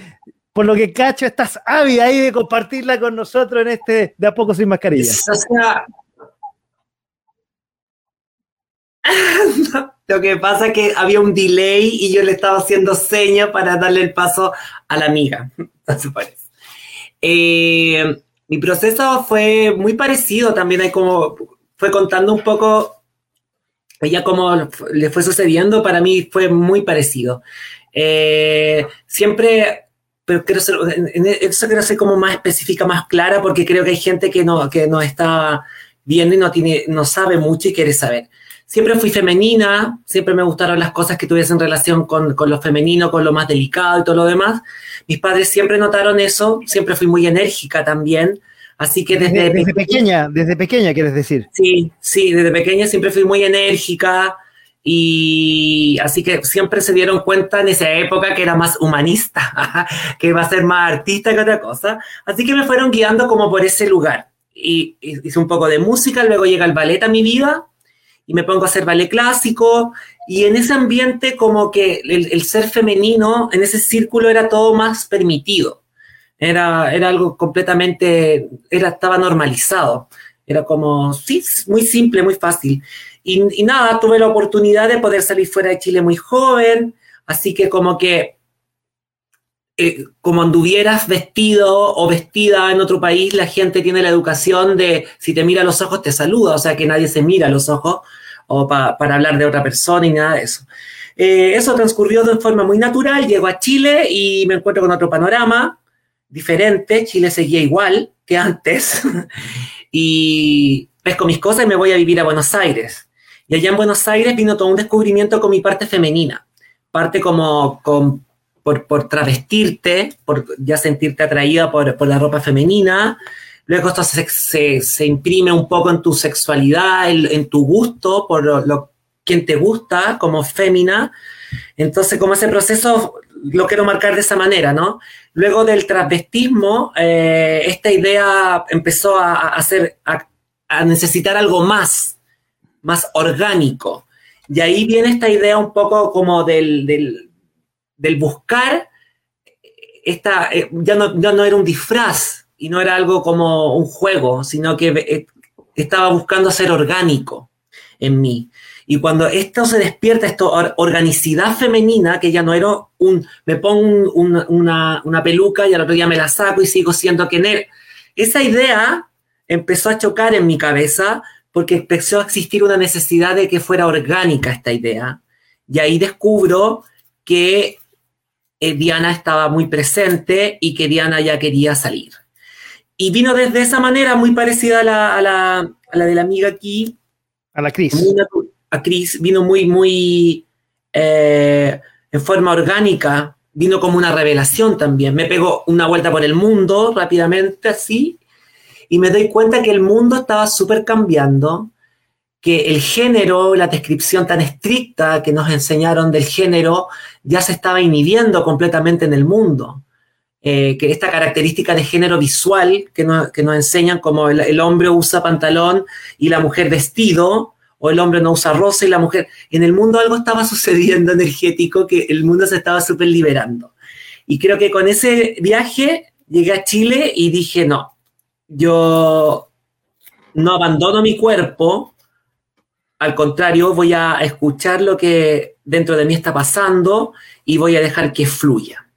B: por lo que cacho estás ávida ahí de compartirla con nosotros en este De a poco sin mascarilla.
D: lo que pasa es que había un delay y yo le estaba haciendo señas para darle el paso a la amiga. Eh, mi proceso fue muy parecido también, como, fue contando un poco ella cómo le fue sucediendo, para mí fue muy parecido. Eh, siempre, pero quiero ser, en eso quiero ser como más específica, más clara, porque creo que hay gente que no, que no está viendo y no, tiene, no sabe mucho y quiere saber. Siempre fui femenina, siempre me gustaron las cosas que tuviesen relación con, con lo femenino, con lo más delicado y todo lo demás. Mis padres siempre notaron eso, siempre fui muy enérgica también. Así que
B: desde, desde, pequeña, desde pequeña quieres decir.
D: Sí, sí, desde pequeña siempre fui muy enérgica y así que siempre se dieron cuenta en esa época que era más humanista, que iba a ser más artista que otra cosa. Así que me fueron guiando como por ese lugar. Y, hice un poco de música, luego llega el ballet a mi vida y me pongo a hacer ballet clásico y en ese ambiente como que el, ser femenino, en ese círculo era todo más permitido. Era, era algo completamente, era, estaba normalizado. Era como, muy simple, muy fácil. Y, nada, tuve la oportunidad de poder salir fuera de Chile muy joven, así que como que, eh, como anduvieras vestido o vestida en otro país, la gente tiene la educación de, si te mira a los ojos, te saluda, o sea que nadie se mira a los ojos o para hablar de otra persona y nada de eso. Eh, eso transcurrió de forma muy natural, llego a Chile y me encuentro con otro panorama diferente, Chile seguía igual que antes, y pesco mis cosas y me voy a vivir a Buenos Aires. Y allá en Buenos Aires vino todo un descubrimiento con mi parte femenina, parte como por, por, travestirte, por ya sentirte atraída por, por la ropa femenina, Luego esto se, se, imprime un poco en tu sexualidad, en, tu gusto por lo, quien te gusta como fémina. Entonces, como ese proceso lo quiero marcar de esa manera, ¿no? Luego del travestismo, eh, esta idea empezó a, hacer, a, necesitar algo más, más orgánico. Y ahí viene esta idea un poco como del, del buscar, esta, eh, ya, no, ya no era un disfraz, y no era algo como un juego, sino que eh, estaba buscando ser orgánico en mí. Y cuando esto se despierta, esta organicidad femenina, que ya no era un, me pongo una, una, peluca y al otro día me la saco y sigo siendo quien Esa idea empezó a chocar en mi cabeza porque empezó a existir una necesidad de que fuera orgánica esta idea. Y ahí descubro que eh, Diana estaba muy presente y que Diana ya quería salir. Y vino desde esa manera muy parecida a la, a la, a la de la amiga aquí.
B: A la Cris.
D: A Cris, vino muy, muy eh, en forma orgánica, vino como una revelación también. Me pegó una vuelta por el mundo rápidamente así y me doy cuenta que el mundo estaba súper cambiando, que el género, la descripción tan estricta que nos enseñaron del género ya se estaba inhibiendo completamente en el mundo. Eh, que esta característica de género visual que, nos enseñan como el, hombre usa pantalón y la mujer vestido, o el hombre no usa rosa y la mujer... En el mundo algo estaba sucediendo energético que el mundo se estaba súper liberando. Y creo que con ese viaje llegué a Chile y dije, no, yo no abandono mi cuerpo, al contrario, voy a escuchar lo que dentro de mí está pasando y voy a dejar que fluya.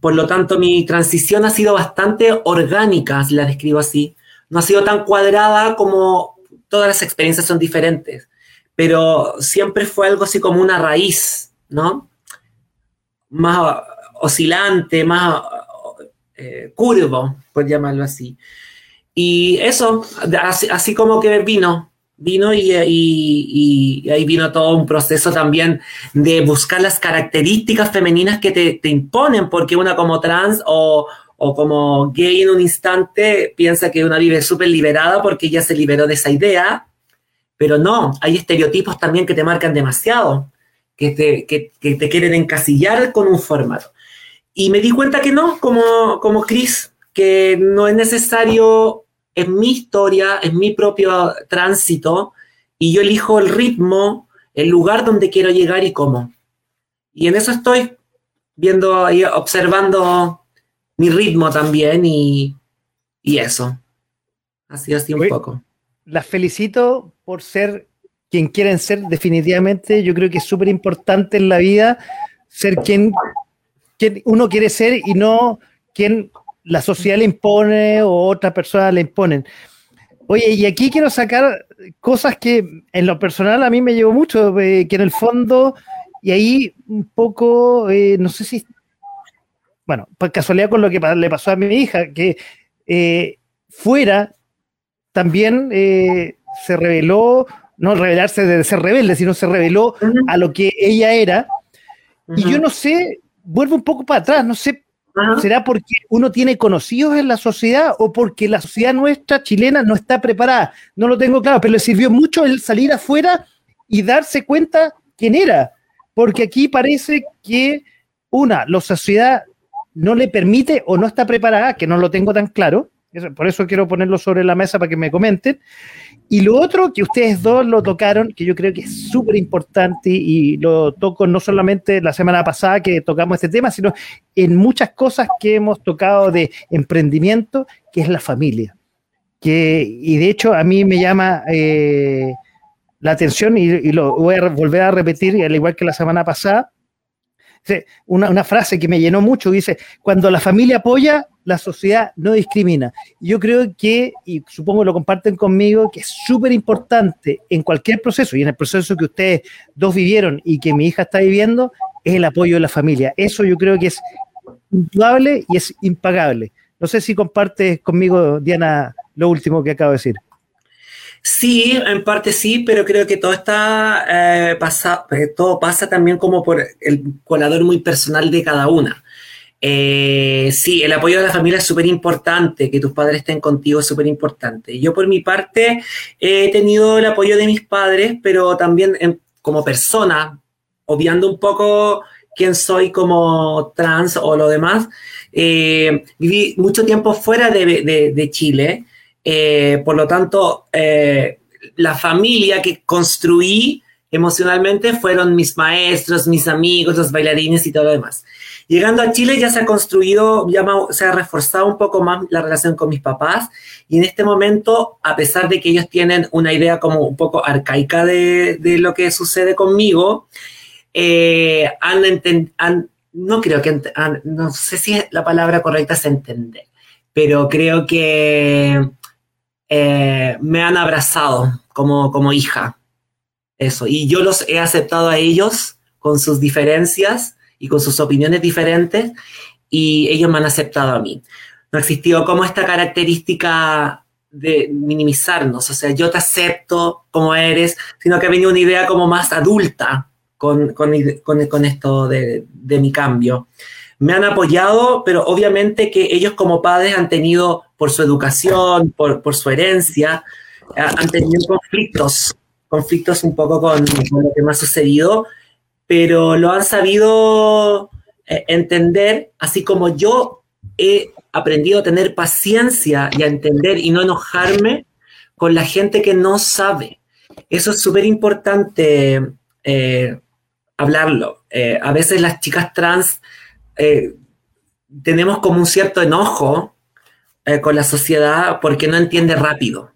D: Por lo tanto, mi transición ha sido bastante orgánica, si la describo así. No ha sido tan cuadrada como todas las experiencias son diferentes, pero siempre fue algo así como una raíz, ¿no? Más oscilante, más eh, curvo, por llamarlo así. Y eso, así, como que vino, vino y, ahí vino todo un proceso también de buscar las características femeninas que te, te imponen, porque una como trans o, o como gay en un instante piensa que una vive súper liberada porque ya se liberó de esa idea, pero no, hay estereotipos también que te marcan demasiado, que te, que, te quieren encasillar con un formato. Y me di cuenta que no, como, como Chris, que no es necesario en mi historia, en mi propio tránsito, y yo elijo el ritmo, el lugar donde quiero llegar y cómo. Y en eso estoy viendo y observando mi ritmo también y, eso. Así, así un poco.
B: Las felicito por ser quien quieren ser definitivamente. Yo creo que es súper importante en la vida ser quien, quien, uno quiere ser y no quien la sociedad le impone o otra persona le imponen. Oye, y aquí quiero sacar cosas que en lo personal a mí me llevó mucho, eh, que en el fondo, y ahí un poco, eh, no sé si bueno, por casualidad con lo que le pasó a mi hija, que eh, fuera también se reveló, no revelarse de ser rebelde, sino se reveló a lo que ella era. Y yo no sé, vuelvo un poco para atrás, no sé, ¿será porque uno tiene conocidos en la sociedad o porque la sociedad nuestra chilena no está preparada? No lo tengo claro, pero le sirvió mucho el salir afuera y darse cuenta quién era, porque aquí parece que una, la sociedad no le permite o no está preparada, que no lo tengo tan claro, por eso quiero ponerlo sobre la mesa para que me comenten. Y lo otro que ustedes dos lo tocaron, que yo creo que es súper importante y lo toco no solamente la semana pasada que tocamos este tema, sino en muchas cosas que hemos tocado de emprendimiento, que es la familia. Que, y de hecho a mí me llama eh, la atención y, y, lo voy a volver a repetir, al igual que la semana pasada, una, frase que me llenó mucho, dice, cuando la familia apoya, la sociedad no discrimina. Yo creo que, y supongo lo comparten conmigo, que es súper importante en cualquier proceso, y en el proceso que ustedes dos vivieron y que mi hija está viviendo, es el apoyo de la familia. Eso yo creo que es indudable y es impagable. No sé si compartes conmigo, Diana, lo último que acabo de decir.
D: Sí, en parte sí, pero creo que todo está eh, pasa, eh, todo pasa también como por el colador muy personal de cada una. Eh, sí, el apoyo de la familia es súper importante, que tus padres estén contigo es súper importante. Yo por mi parte he tenido el apoyo de mis padres, pero también como persona, obviando un poco quién soy como trans o lo demás, viví mucho tiempo fuera de, de Chile eh, por lo tanto, eh, la familia que construí emocionalmente fueron mis maestros, mis amigos, los bailarines y todo lo demás. Llegando a Chile ya se ha construido, ya se ha reforzado un poco más la relación con mis papás y en este momento, a pesar de que ellos tienen una idea como un poco arcaica de, lo que sucede conmigo, eh, han, no creo que, no sé si la palabra correcta es entender, pero creo que eh, me han abrazado como, como hija. Eso. Y yo los he aceptado a ellos con sus diferencias y con sus opiniones diferentes y ellos me han aceptado a mí. No ha existido como esta característica de minimizarnos, o sea, yo te acepto como eres, sino que venido una idea como más adulta con, con, con, con esto de, de mi cambio me han apoyado, pero obviamente que ellos como padres han tenido, por su educación, por, por su herencia, eh, han tenido conflictos, conflictos un poco con, lo que me ha sucedido, pero lo han sabido eh, entender, así como yo he aprendido a tener paciencia y a entender y no enojarme con la gente que no sabe. Eso es súper importante eh, hablarlo. a veces las chicas trans eh, tenemos como un cierto enojo eh, con la sociedad porque no entiende rápido.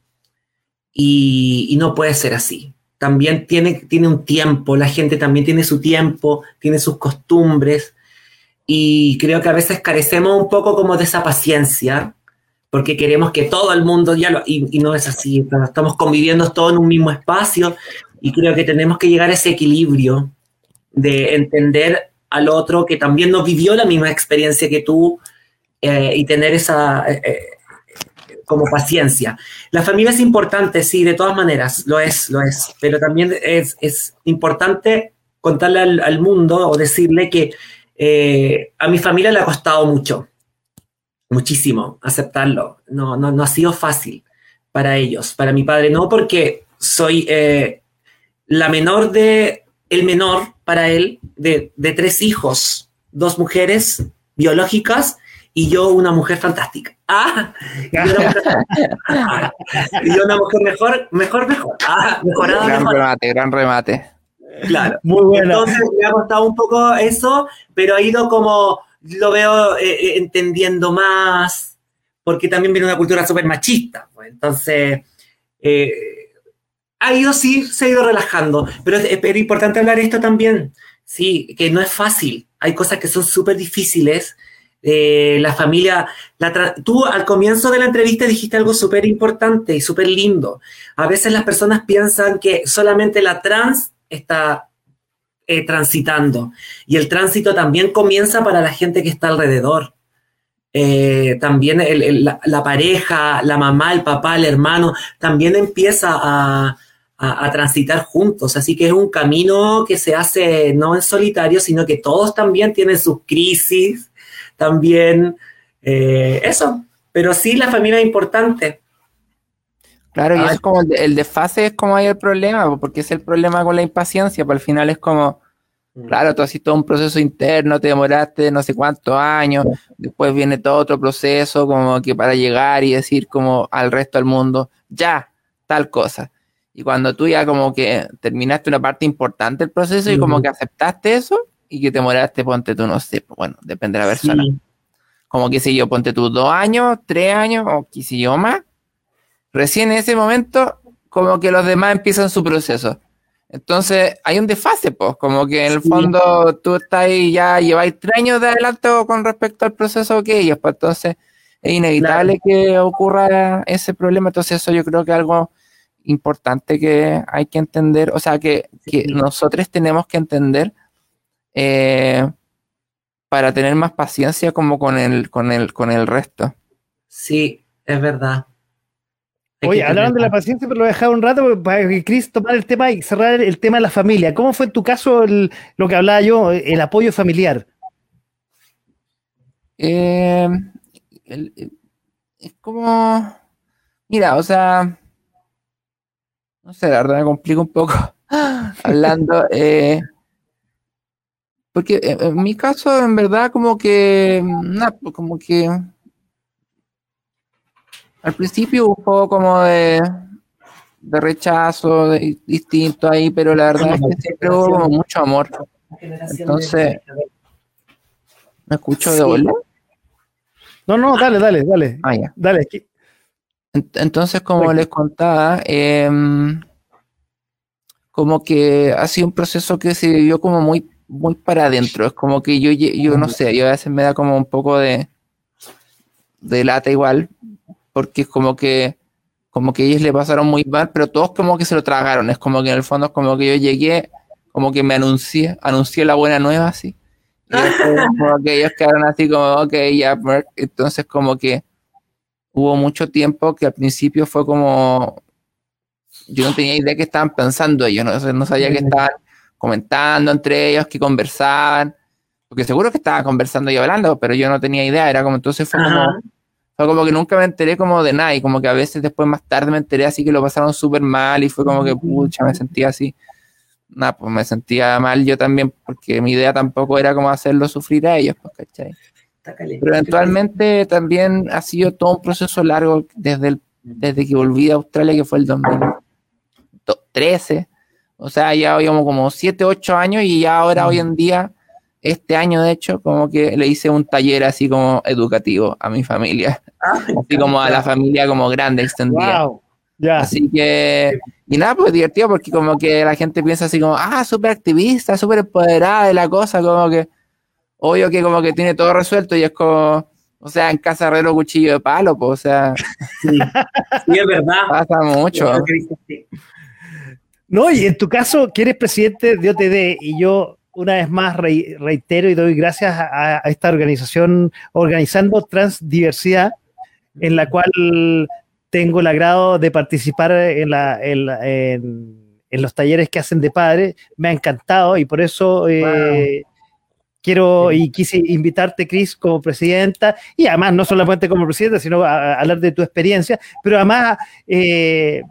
D: Y, no puede ser así. También tiene, tiene un tiempo, la gente también tiene su tiempo, tiene sus costumbres. Y creo que a veces carecemos un poco como de esa paciencia, porque queremos que todo el mundo ya lo... Y, y no es así, estamos conviviendo todos en un mismo espacio y creo que tenemos que llegar a ese equilibrio de entender al otro que también no vivió la misma experiencia que tú eh, y tener esa, eh, eh, como paciencia. La familia es importante, sí, de todas maneras, lo es, lo es, pero también es, es importante contarle al, mundo o decirle que a mi familia le ha costado mucho, muchísimo aceptarlo. No, no, no ha sido fácil para ellos, para mi padre, no porque soy la menor de, el menor para él de, de tres hijos, dos mujeres biológicas y yo una mujer fantástica. Ah, y una mujer, mejor, mejor, mejor. Ah, mejorada,
C: gran remate, gran remate.
D: Claro. Muy bueno. Entonces me ha costado un poco eso, pero ha ido como, lo veo eh, eh, entendiendo más, porque también viene una cultura súper machista. Pues. Entonces, eh, ha ido, sí, se ha ido relajando. Pero es, es importante hablar esto también, sí, que no es fácil. Hay cosas que son súper difíciles. la familia, la tú al comienzo de la entrevista dijiste algo súper importante y súper lindo. A veces las personas piensan que solamente la trans está eh, transitando. Y el tránsito también comienza para la gente que está alrededor. Eh, también la, pareja, la mamá, el papá, el hermano, también empieza a, transitar juntos. Así que es un camino que se hace no en solitario, sino que todos también tienen sus crisis, también eh, eso. Pero sí, la familia es importante.
C: Claro, y es como el, desfase es como hay el problema, porque es el problema con la impaciencia, pero al final es como, mm. claro, tú haces todo un proceso interno, te demoraste no sé cuántos años, después viene todo otro proceso como que para llegar y decir como al resto del mundo, ya, tal cosa. Y cuando tú ya como que terminaste una parte importante del proceso y como que aceptaste eso y que te demoraste, ponte tú, no sé, pues, bueno, depende de la persona. Como que si yo, ponte tú dos años, tres años o qué yo más Recién en ese momento, como que los demás empiezan su proceso. Entonces, hay un desfase, pues, como que en el fondo tú estás ahí, ya lleváis tres años de adelanto con respecto al proceso que ellos, pues entonces es inevitable que ocurra ese problema. Entonces, eso yo creo que algo importante que hay que entender, o sea, que, nosotros tenemos que entender eh, para tener más paciencia como con el, con el, con el resto.
D: Sí, es verdad.
B: Oye, hablaron de la paciencia, pero lo he dejado un rato para que Chris tomar el tema y cerrar el, tema de la familia. ¿Cómo fue en tu caso lo que hablaba yo, el apoyo familiar?
C: Eh, es como, mira, o sea, no sé, la verdad me complica un poco hablando, eh, porque en mi caso, en verdad, como que, como que al principio poco como de, rechazo, de, distinto ahí, pero la verdad es que siempre hubo como mucho amor. Entonces, ¿me escucho de vuelta?
B: No, no, dale, dale, dale.
C: Ah, ya.
B: Dale.
C: Entonces, como les contaba, em, como que ha sido un proceso que se vivió como muy, muy para adentro. Es como que yo, yo no sé, yo a veces me da como un poco de, de lata igual, porque es como que como que ellos le pasaron muy mal, pero todos como que se lo tragaron. Es como que en el fondo es como que yo llegué, como que me anuncié, anuncié la buena nueva así. Y como que ellos quedaron así como, ok, ya, entonces como que hubo mucho tiempo que al principio fue como, yo no tenía idea de qué estaban pensando ellos, no, no sabía que estaban comentando entre ellos, que conversaban, porque seguro que estaban conversando y hablando, pero yo no tenía idea, era como, entonces fue como fue como que nunca me enteré como de nada y como que a veces después más tarde me enteré así que lo pasaron súper mal y fue como que pucha, me sentía así. Nada, pues me sentía mal yo también porque mi idea tampoco era como hacerlo sufrir a ellos, pues, Pero eventualmente también ha sido todo un proceso largo desde, el, desde que volví a Australia, que fue el 2013. O sea, ya habíamos como 7, 8 años y ya ahora hoy en día este año, de hecho, como que le hice un taller así como educativo a mi familia, ah, así como a la familia como grande, extendida. Así que, y nada, pues divertido porque como que la gente piensa así como, ah, súper activista, súper empoderada de la cosa, como que, obvio que como que tiene todo resuelto y es como, o sea, en casa herrero cuchillo de palo, pues, o sea.
D: Sí, es verdad.
C: Pasa mucho.
B: No, y en tu caso, que eres presidente de OTD y yo una vez más reitero y doy gracias a, esta organización organizando transdiversidad. en la cual tengo el agrado de participar en, la, en, los talleres que hacen de padre. Me ha encantado y por eso eh, quiero y quise invitarte, Cris, como presidenta y además no solamente como presidenta, sino a, hablar de tu experiencia, pero además eh,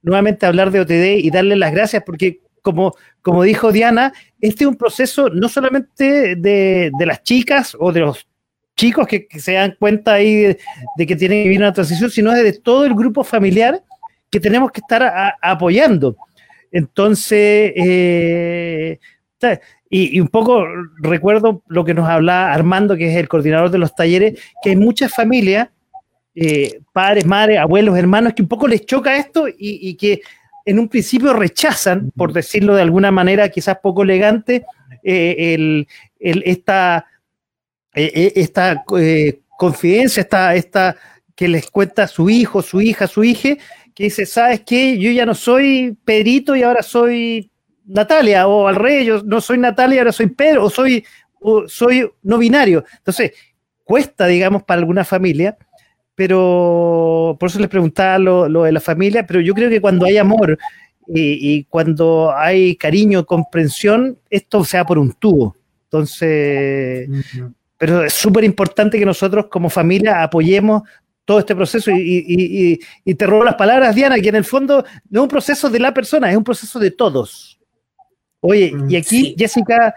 B: nuevamente hablar de OTD y darle las gracias porque como, como dijo Diana, este es un proceso no solamente de, de las chicas o de los chicos que, se dan cuenta ahí de, que tienen que vivir una transición, sino de todo el grupo familiar que tenemos que estar apoyando. Entonces, eh, y, un poco recuerdo lo que nos habla Armando, que es el coordinador de los talleres, que hay muchas familias, eh, padres, madres, abuelos, hermanos, que un poco les choca esto y, que en un principio rechazan, por decirlo de alguna manera quizás poco elegante, eh, el, esta eh, esta confidencia, esta, esta que les cuenta su hijo, su hija, su hija, que dice, ¿sabes qué? Yo ya no soy Pedrito y ahora soy Natalia, o al rey, yo no soy Natalia y ahora soy Pedro, o soy, soy no binario. Entonces, cuesta, digamos, para alguna familia, pero por eso les preguntaba lo, de la familia, pero yo creo que cuando hay amor y, cuando hay cariño, comprensión, esto sea por un tubo. Entonces, pero es súper importante que nosotros como familia apoyemos todo este proceso y, te robo las palabras, Diana, que en el fondo no es un proceso de la persona, es un proceso de todos. Oye, y aquí Jessica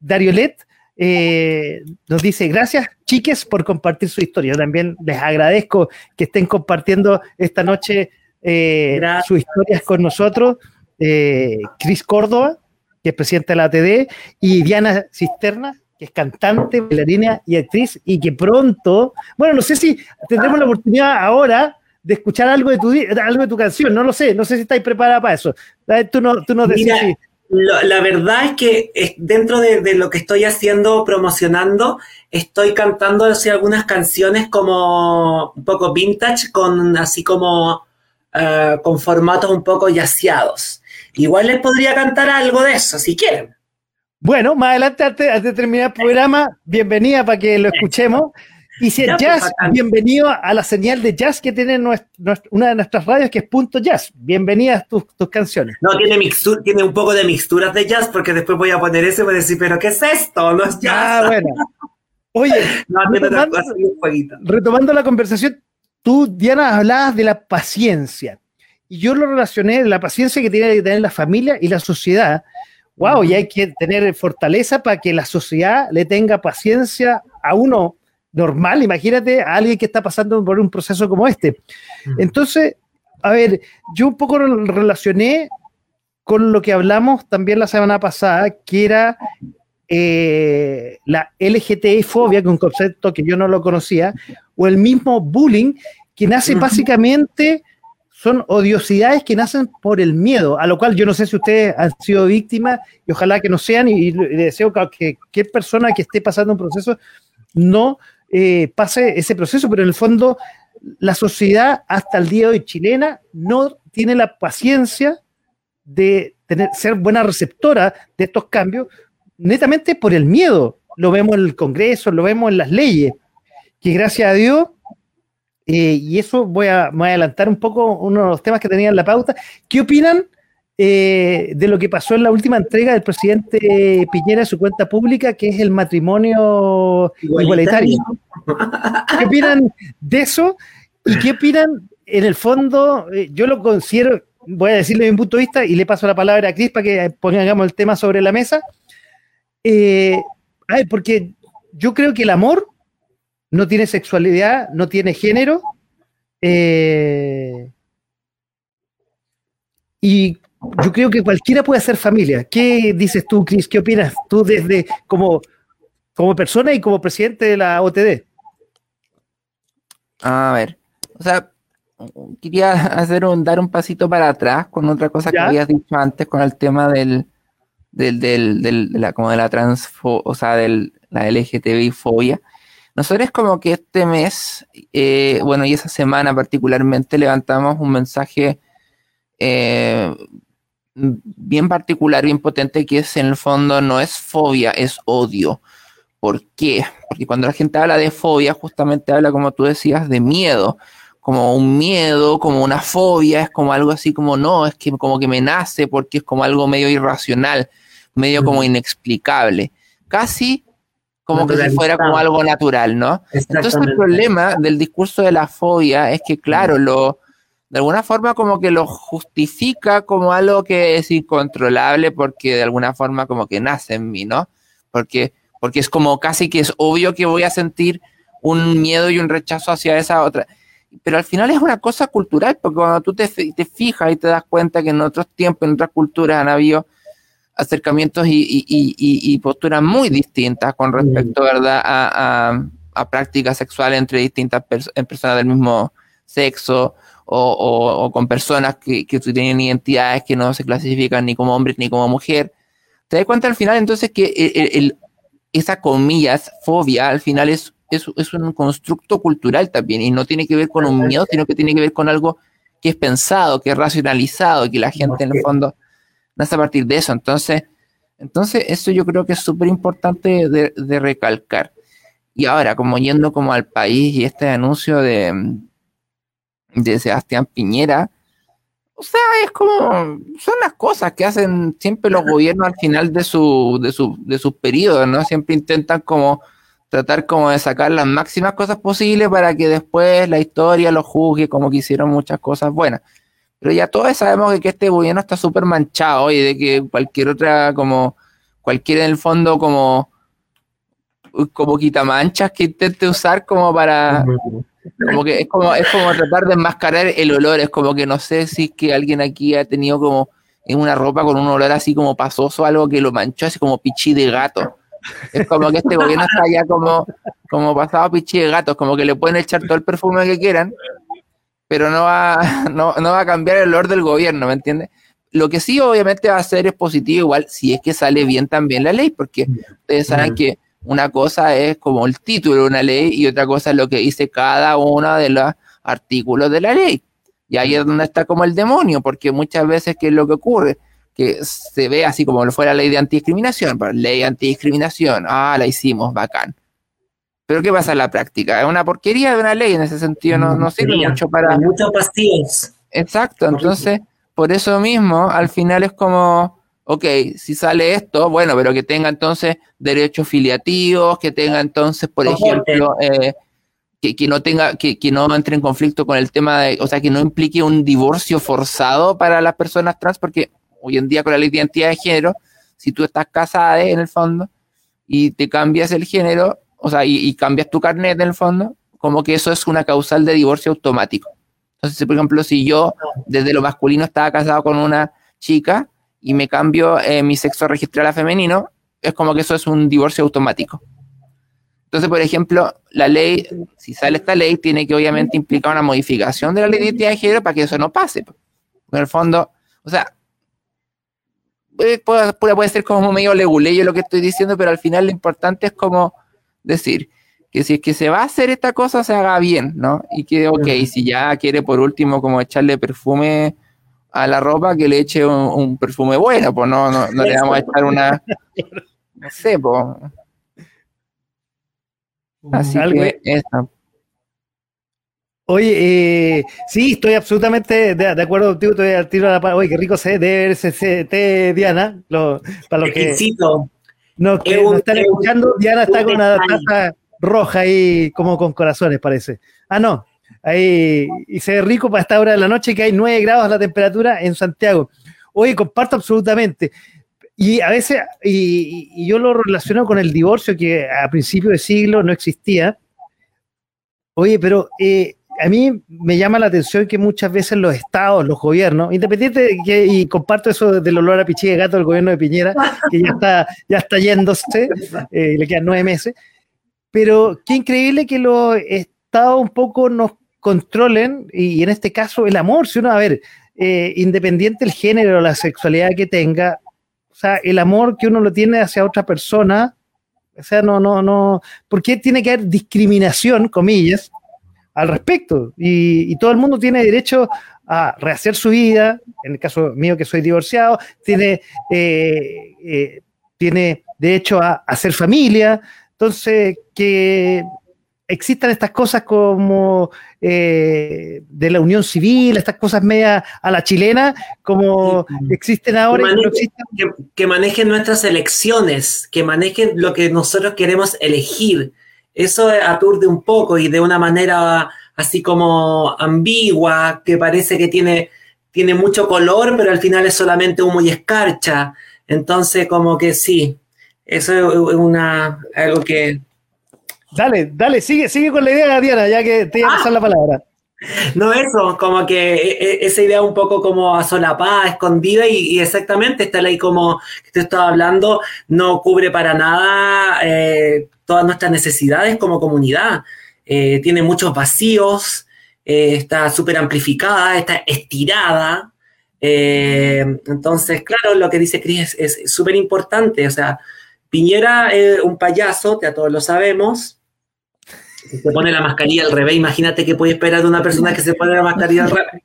B: Dariolet eh, nos dice, gracias chiques por compartir su historia. Yo también les agradezco que estén compartiendo esta noche eh, sus historias con nosotros. Eh, Cris Córdoba, que es presidente de la ATD, y Diana Cisterna, que es cantante, bailarina y actriz, y que pronto, bueno, no sé si tendremos la oportunidad ahora de escuchar algo de tu, algo de tu canción, no lo sé, no sé si estáis preparada para eso. Tú no, tú no
D: Mira, la verdad es que dentro de, lo que estoy haciendo, promocionando, estoy cantando así algunas canciones como un poco vintage, con así como eh, con formatos un poco yaceados. Igual les podría cantar algo de eso, si quieren.
B: Bueno, más adelante, antes, de terminar el programa, bienvenida para que lo escuchemos. Y si es pues, jazz, bienvenido a la señal de jazz que tiene una de nuestras radios, que es Punto Jazz. Bienvenidas tus, tus canciones.
D: No, tiene, tiene un poco de mixturas de jazz, porque después voy a poner eso y voy a decir, ¿pero qué es esto? No es jazz. Ah, bueno.
B: Oye, retomando, la conversación, tú, Diana, hablabas de la paciencia. Y yo lo relacioné, la paciencia que tiene que tener la familia y la sociedad wow, y hay que tener fortaleza para que la sociedad le tenga paciencia a uno normal, imagínate a alguien que está pasando por un proceso como este. Entonces, a ver, yo un poco relacioné con lo que hablamos también la semana pasada, que era eh, la LGTB-fobia, que es un concepto que yo no lo conocía, o el mismo bullying, que nace básicamente son odiosidades que nacen por el miedo, a lo cual yo no sé si ustedes han sido víctimas y ojalá que no sean y, le deseo que cualquier persona que esté pasando un proceso no eh, pase ese proceso, pero en el fondo la sociedad hasta el día de hoy chilena no tiene la paciencia de ser buena receptora de estos cambios, netamente por el miedo. Lo vemos en el Congreso, lo vemos en las leyes, que gracias a Dios eh, y eso voy a, adelantar un poco uno de los temas que tenía en la pauta. ¿Qué opinan eh, de lo que pasó en la última entrega del presidente Piñera de su cuenta pública, que es el matrimonio igualitario? ¿Qué opinan de eso? ¿Y qué opinan, en el fondo, eh, yo lo considero, voy a decirle mi punto de vista y le paso la palabra a Cris para que pongamos el tema sobre la mesa? a ver, porque yo creo que el amor no tiene sexualidad, no tiene género. Eh, y yo creo que cualquiera puede hacer familia. ¿Qué dices tú, Cris? ¿Qué opinas tú desde como, como persona y como presidente de la OTD?
C: A ver, o sea, quería hacer un, dar un pasito para atrás con otra cosa que habías dicho antes con el tema del, del, del, del de la, como de la transfo, o sea, del la LGTBI fobia. Nosotros como que este mes, eh, bueno, y esa semana particularmente, levantamos un mensaje eh, bien particular, bien potente, que es en el fondo no es fobia, es odio. ¿Por qué? Porque cuando la gente habla de fobia, justamente habla, como tú decías, de miedo, como un miedo, como una fobia, es como algo así como, no, es que como que me nace porque es como algo medio irracional, medio como inexplicable, casi como que si fuera como algo natural, ¿no? Entonces el problema del discurso de la fobia es que, claro, lo, de alguna forma como que lo justifica como algo que es incontrolable porque de alguna forma como que nace en mí, ¿no? Porque porque es como casi que es obvio que voy a sentir un miedo y un rechazo hacia esa otra. Pero al final es una cosa cultural, porque cuando tú te, te fijas y te das cuenta que en otros tiempos, en otras culturas han habido acercamientos y, posturas muy distintas con respecto, ¿verdad?, a, prácticas sexuales entre distintas personas del mismo sexo o, con personas que, que tienen identidades que no se clasifican ni como hombres ni como mujer. Te das cuenta al final entonces que el esa comillas, fobia, al final es, es, un constructo cultural también y no tiene que ver con un miedo, sino que tiene que ver con algo que es pensado, que es racionalizado, que la gente en el fondo nace a partir de eso. Entonces, entonces eso yo creo que es súper importante de, recalcar. Y ahora, como yendo como al país y este anuncio de, de Sebastián Piñera, o sea, es como, son las cosas que hacen siempre los gobiernos al final de su, de su, de sus periodos, ¿no? Siempre intentan como tratar como de sacar las máximas cosas posibles para que después la historia lo juzgue como que hicieron muchas cosas buenas. Pero ya todos sabemos que, este gobierno está súper manchado y de que cualquier otra, como, cualquier en el fondo como, como quitamanchas que intente usar como para, como que es como, es como tratar de enmascarar el olor, es como que no sé si es que alguien aquí ha tenido como en una ropa con un olor así como pasoso, algo que lo manchó así como pichi de gato. Es como que este gobierno está ya como, como pasado pichi de gato, como que le pueden echar todo el perfume que quieran, pero no va, no, no va a cambiar el olor del gobierno, ¿me entiendes? Lo que sí obviamente va a ser es positivo igual si es que sale bien también la ley, porque ustedes saben que una cosa es como el título de una ley y otra cosa es lo que dice cada uno de los artículos de la ley. Y ahí es donde está como el demonio, porque muchas veces, ¿qué es lo que ocurre? Que se ve así como lo fuera la ley de antidiscriminación, pero ley de antidiscriminación, ah, la hicimos, bacán. Pero ¿qué pasa en la práctica? Es una porquería de una ley, en ese sentido no, no sirve mucho para...
D: Muchos pastillas.
C: Exacto, entonces, por eso mismo, al final es como ok, si sale esto, bueno, pero que tenga entonces derechos filiativos, que tenga entonces, por ejemplo, eh, que, no tenga, que, que, no entre en conflicto con el tema de, o sea, que no implique un divorcio forzado para las personas trans, porque hoy en día con la ley de identidad de género, si tú estás casada en el fondo y te cambias el género, o sea, y, y cambias tu carnet en el fondo, como que eso es una causal de divorcio automático. Entonces, por ejemplo, si yo desde lo masculino estaba casado con una chica, y me cambio eh, mi sexo registral a femenino, es como que eso es un divorcio automático. Entonces, por ejemplo, la ley, si sale esta ley, tiene que obviamente implicar una modificación de la ley de identidad de género para que eso no pase. En el fondo, o sea, puede, puede ser como medio leguleyo lo que estoy diciendo, pero al final lo importante es como decir que si es que se va a hacer esta cosa, se haga bien, ¿no? Y que, ok, si ya quiere por último como echarle perfume a la ropa que le eche un, perfume bueno, pues no, no, le vamos a echar una, no sé, pues. Así que eso.
B: Oye, eh, sí, estoy absolutamente de, acuerdo contigo, estoy al tiro de la Oye, qué rico se debe verse Diana. para los que, no, que nos están escuchando, Diana está con una taza roja ahí, como con corazones, parece. Ah, no, Y se ve rico para esta hora de la noche que hay 9 grados la temperatura en Santiago. Oye, comparto absolutamente. Y a veces, y, yo lo relaciono con el divorcio que a principios de siglo no existía. Oye, pero eh, a mí me llama la atención que muchas veces los estados, los gobiernos, independiente de que, y comparto eso del olor a pichí de gato del gobierno de Piñera, que ya está, ya está yéndose, eh, le quedan nueve meses, pero qué increíble que los estados un poco nos controlen, y, en este caso el amor, si uno, a ver, eh, independiente el género, la sexualidad que tenga, o sea, el amor que uno lo tiene hacia otra persona, o sea, no, no, no, ¿por qué tiene que haber discriminación, comillas, al respecto? Y, todo el mundo tiene derecho a rehacer su vida, en el caso mío que soy divorciado, tiene, eh, eh, tiene derecho a hacer familia, Entonces, que existan estas cosas como eh, de la unión civil, estas cosas media a la chilena, como existen ahora.
D: Que manejen, nuestras elecciones, que manejen lo que nosotros queremos elegir. Eso aturde un poco y de una manera así como ambigua, que parece que tiene, tiene mucho color, pero al final es solamente humo y escarcha. Entonces, como que sí, eso es una, algo que
B: Dale, dale, sigue, sigue con la idea, Diana, ya que te voy a pasar la palabra.
D: No, eso, como que e, e, esa idea un poco como asolapada, escondida, y, exactamente esta ley como que te estaba hablando no cubre para nada eh, todas nuestras necesidades como comunidad. Eh, tiene muchos vacíos, eh, está súper amplificada, está estirada. entonces, claro, lo que dice Cris es súper importante. O sea, Piñera es un payaso, ya todos lo sabemos, si se pone la mascarilla al revés, imagínate que puede esperar de una persona que se pone la mascarilla al revés.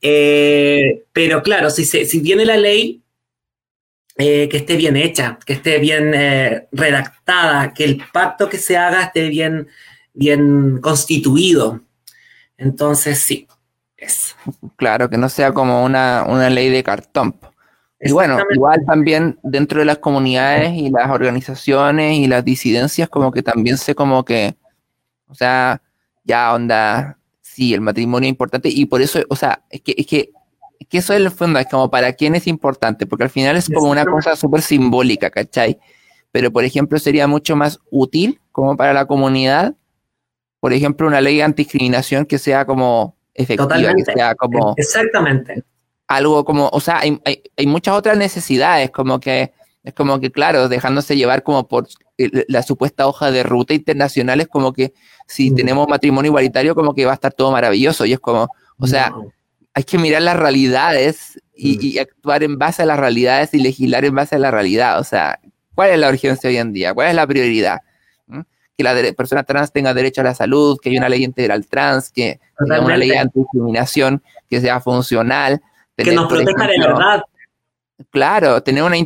D: Eh, pero claro, si, si viene la ley, eh, que esté bien hecha, que esté bien eh, redactada, que el pacto que se haga esté bien, bien constituido. Entonces, sí, es.
C: Claro, que no sea como una, una ley de cartón. Y bueno, igual también dentro de las comunidades y las organizaciones y las disidencias, como que también sé como que o sea, ya onda, sí, el matrimonio es importante y por eso, o sea, es que, es que, es que eso es el fondo, es como para quién es importante, porque al final es como una cosa súper simbólica, ¿cachai? Pero, por ejemplo, sería mucho más útil como para la comunidad, por ejemplo, una ley de antidiscriminación que sea como efectiva, que sea como...
D: Exactamente.
C: Algo como, o sea, hay, hay, hay muchas otras necesidades, como que es como que, claro, dejándose llevar como por la supuesta hoja de ruta internacional, es como que si mm. tenemos matrimonio igualitario, como que va a estar todo maravilloso. Y es como, o sea, hay que mirar las realidades y, mm. actuar en base a las realidades y legislar en base a la realidad. O sea, ¿cuál es la urgencia hoy en día? ¿Cuál es la prioridad? ¿Mm? Que la persona trans tenga derecho a la salud, que haya una ley integral trans, que haya una ley de antidiscriminación que sea funcional.
D: que nos proteja de verdad.
C: Claro, tener una,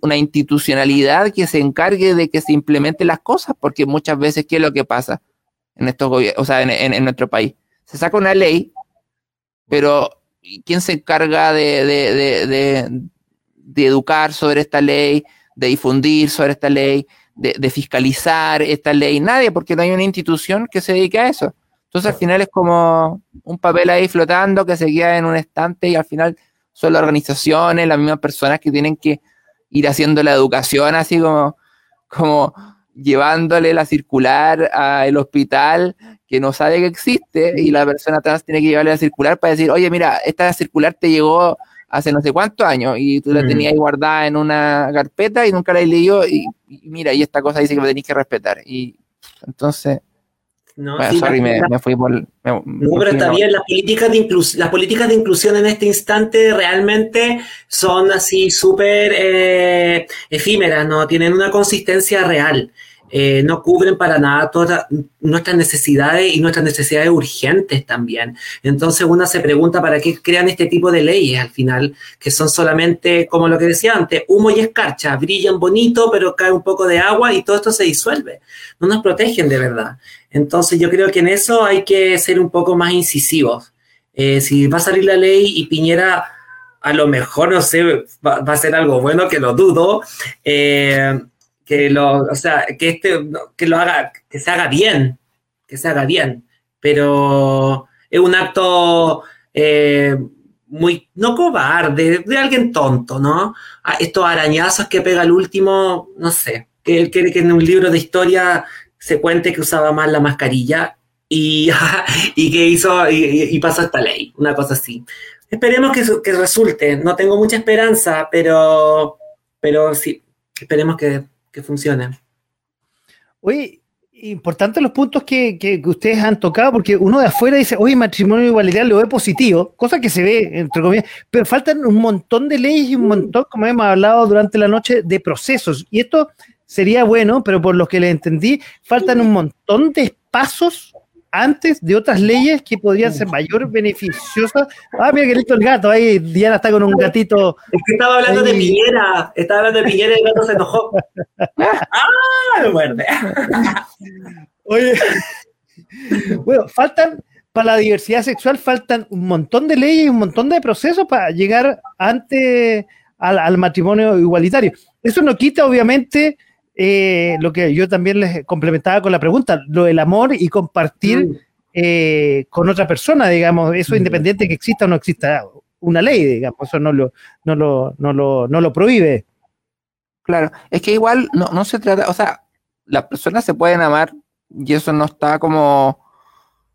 C: una institucionalidad que se encargue de que se implementen las cosas, porque muchas veces, ¿qué es lo que pasa en estos o sea, en, nuestro país? Se saca una ley, pero ¿quién se encarga de, de, educar sobre esta ley, de difundir sobre esta ley, de, fiscalizar esta ley? Nadie, porque no hay una institución que se dedique a eso. Entonces, al final es como un papel ahí flotando que se queda en un estante y al final son las organizaciones, las mismas personas que tienen que ir haciendo la educación así como, como llevándole la circular al hospital que no sabe que existe y la persona trans tiene que llevarle la circular para decir, oye, mira, esta circular te llegó hace no sé cuántos años y tú la mm. tenías guardada en una carpeta y nunca la he leído y, y, mira, y esta cosa dice que me tenéis que respetar. Y entonces,
D: no, me, fui por. no, pero está bien, las políticas, de las políticas de inclusión en este instante realmente son así súper eh, efímeras, no tienen una consistencia real. Eh, no cubren para nada todas nuestras necesidades y nuestras necesidades urgentes también. Entonces uno se pregunta para qué crean este tipo de leyes al final, que son solamente, como lo que decía antes, humo y escarcha, brillan bonito, pero cae un poco de agua y todo esto se disuelve. No nos protegen de verdad. Entonces yo creo que en eso hay que ser un poco más incisivos. Eh, si va a salir la ley y Piñera a lo mejor, no sé, va, a ser algo bueno, que lo dudo. Eh, que lo, o sea, que este, que lo haga, que se haga bien, que se haga bien, pero es un acto eh, muy, no cobarde, de alguien tonto, ¿no? Estos arañazos que pega el último, no sé, que él quiere que en un libro de historia se cuente que usaba mal la mascarilla y, y que hizo y, pasó esta ley, una cosa así. Esperemos que, que resulte, no tengo mucha esperanza, pero, pero sí, esperemos que, que funcione.
B: Oye, importante los puntos que, que, ustedes han tocado, porque uno de afuera dice, oye, matrimonio igualitario lo ve positivo, cosa que se ve, entre comillas, pero faltan un montón de leyes y un montón, como hemos hablado durante la noche, de procesos. Y esto sería bueno, pero por lo que le entendí, faltan un montón de pasos antes de otras leyes que podrían ser mayor beneficiosas. Ah, mira que listo el gato, ahí Diana está con un gatito.
D: Es que estaba hablando de Piñera, estaba hablando de Piñera y el gato se enojó. ¡Ah! Me muerde.
B: Oye, bueno, faltan, para la diversidad sexual, faltan un montón de leyes y un montón de procesos para llegar antes al, al matrimonio igualitario. Eso no quita, obviamente, eh, lo que yo también les complementaba con la pregunta, lo del amor y compartir mm. eh, con otra persona, digamos, eso mm. independiente que exista o no exista una ley, digamos, eso no lo, no lo, no lo, no lo prohíbe.
C: Claro, es que igual no, no se trata, o sea, las personas se pueden amar y eso no está como,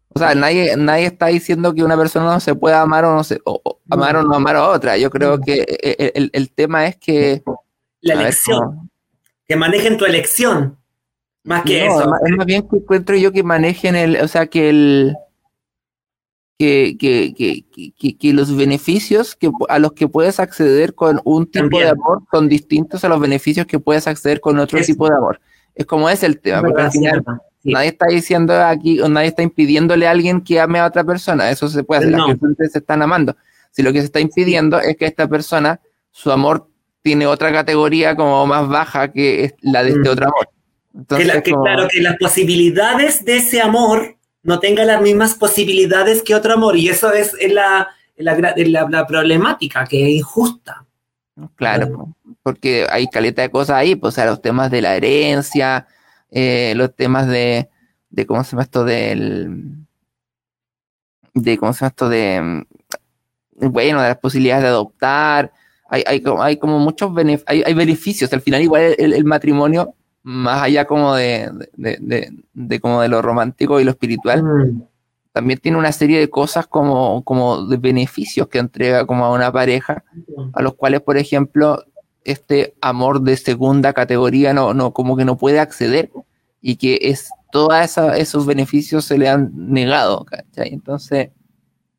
C: o sea, nadie, nadie está diciendo que una persona no se pueda amar o no se, o, amar o no amar a otra. Yo creo que eh, el, el, tema es que
D: la elección que manejen tu elección. Más que eso.
C: Es más bien que encuentro yo que manejen el, o sea, que el que, que, que, que, los beneficios que, a los que puedes acceder con un tipo de amor son distintos a los beneficios que puedes acceder con otro tipo de amor. Es como es el tema, porque al final nadie está diciendo aquí, o nadie está impidiéndole a alguien que ame a otra persona, eso se puede hacer, las personas se están amando. Si lo que se está impidiendo es que esta persona, su amor tiene otra categoría como más baja que es la de este mm. otro amor.
D: Entonces, que, Claro, que las posibilidades de ese amor no tengan las mismas posibilidades que otro amor, y eso es, la, la, problemática, que es injusta.
C: Claro, porque hay caleta de cosas ahí, pues, o sea, los temas de la herencia, eh, los temas de, de, ¿cómo se llama esto? Del, de, ¿cómo se llama esto? De, bueno, de las posibilidades de adoptar, hay, hay, hay como muchos hay, hay, beneficios. Al final, igual el, matrimonio, más allá como de, de, como de lo romántico y lo espiritual, mm. también tiene una serie de cosas como, como de beneficios que entrega como a una pareja, a los cuales, por ejemplo, este amor de segunda categoría no, no, como que no puede acceder y que es todos esos beneficios se le han negado, Entonces,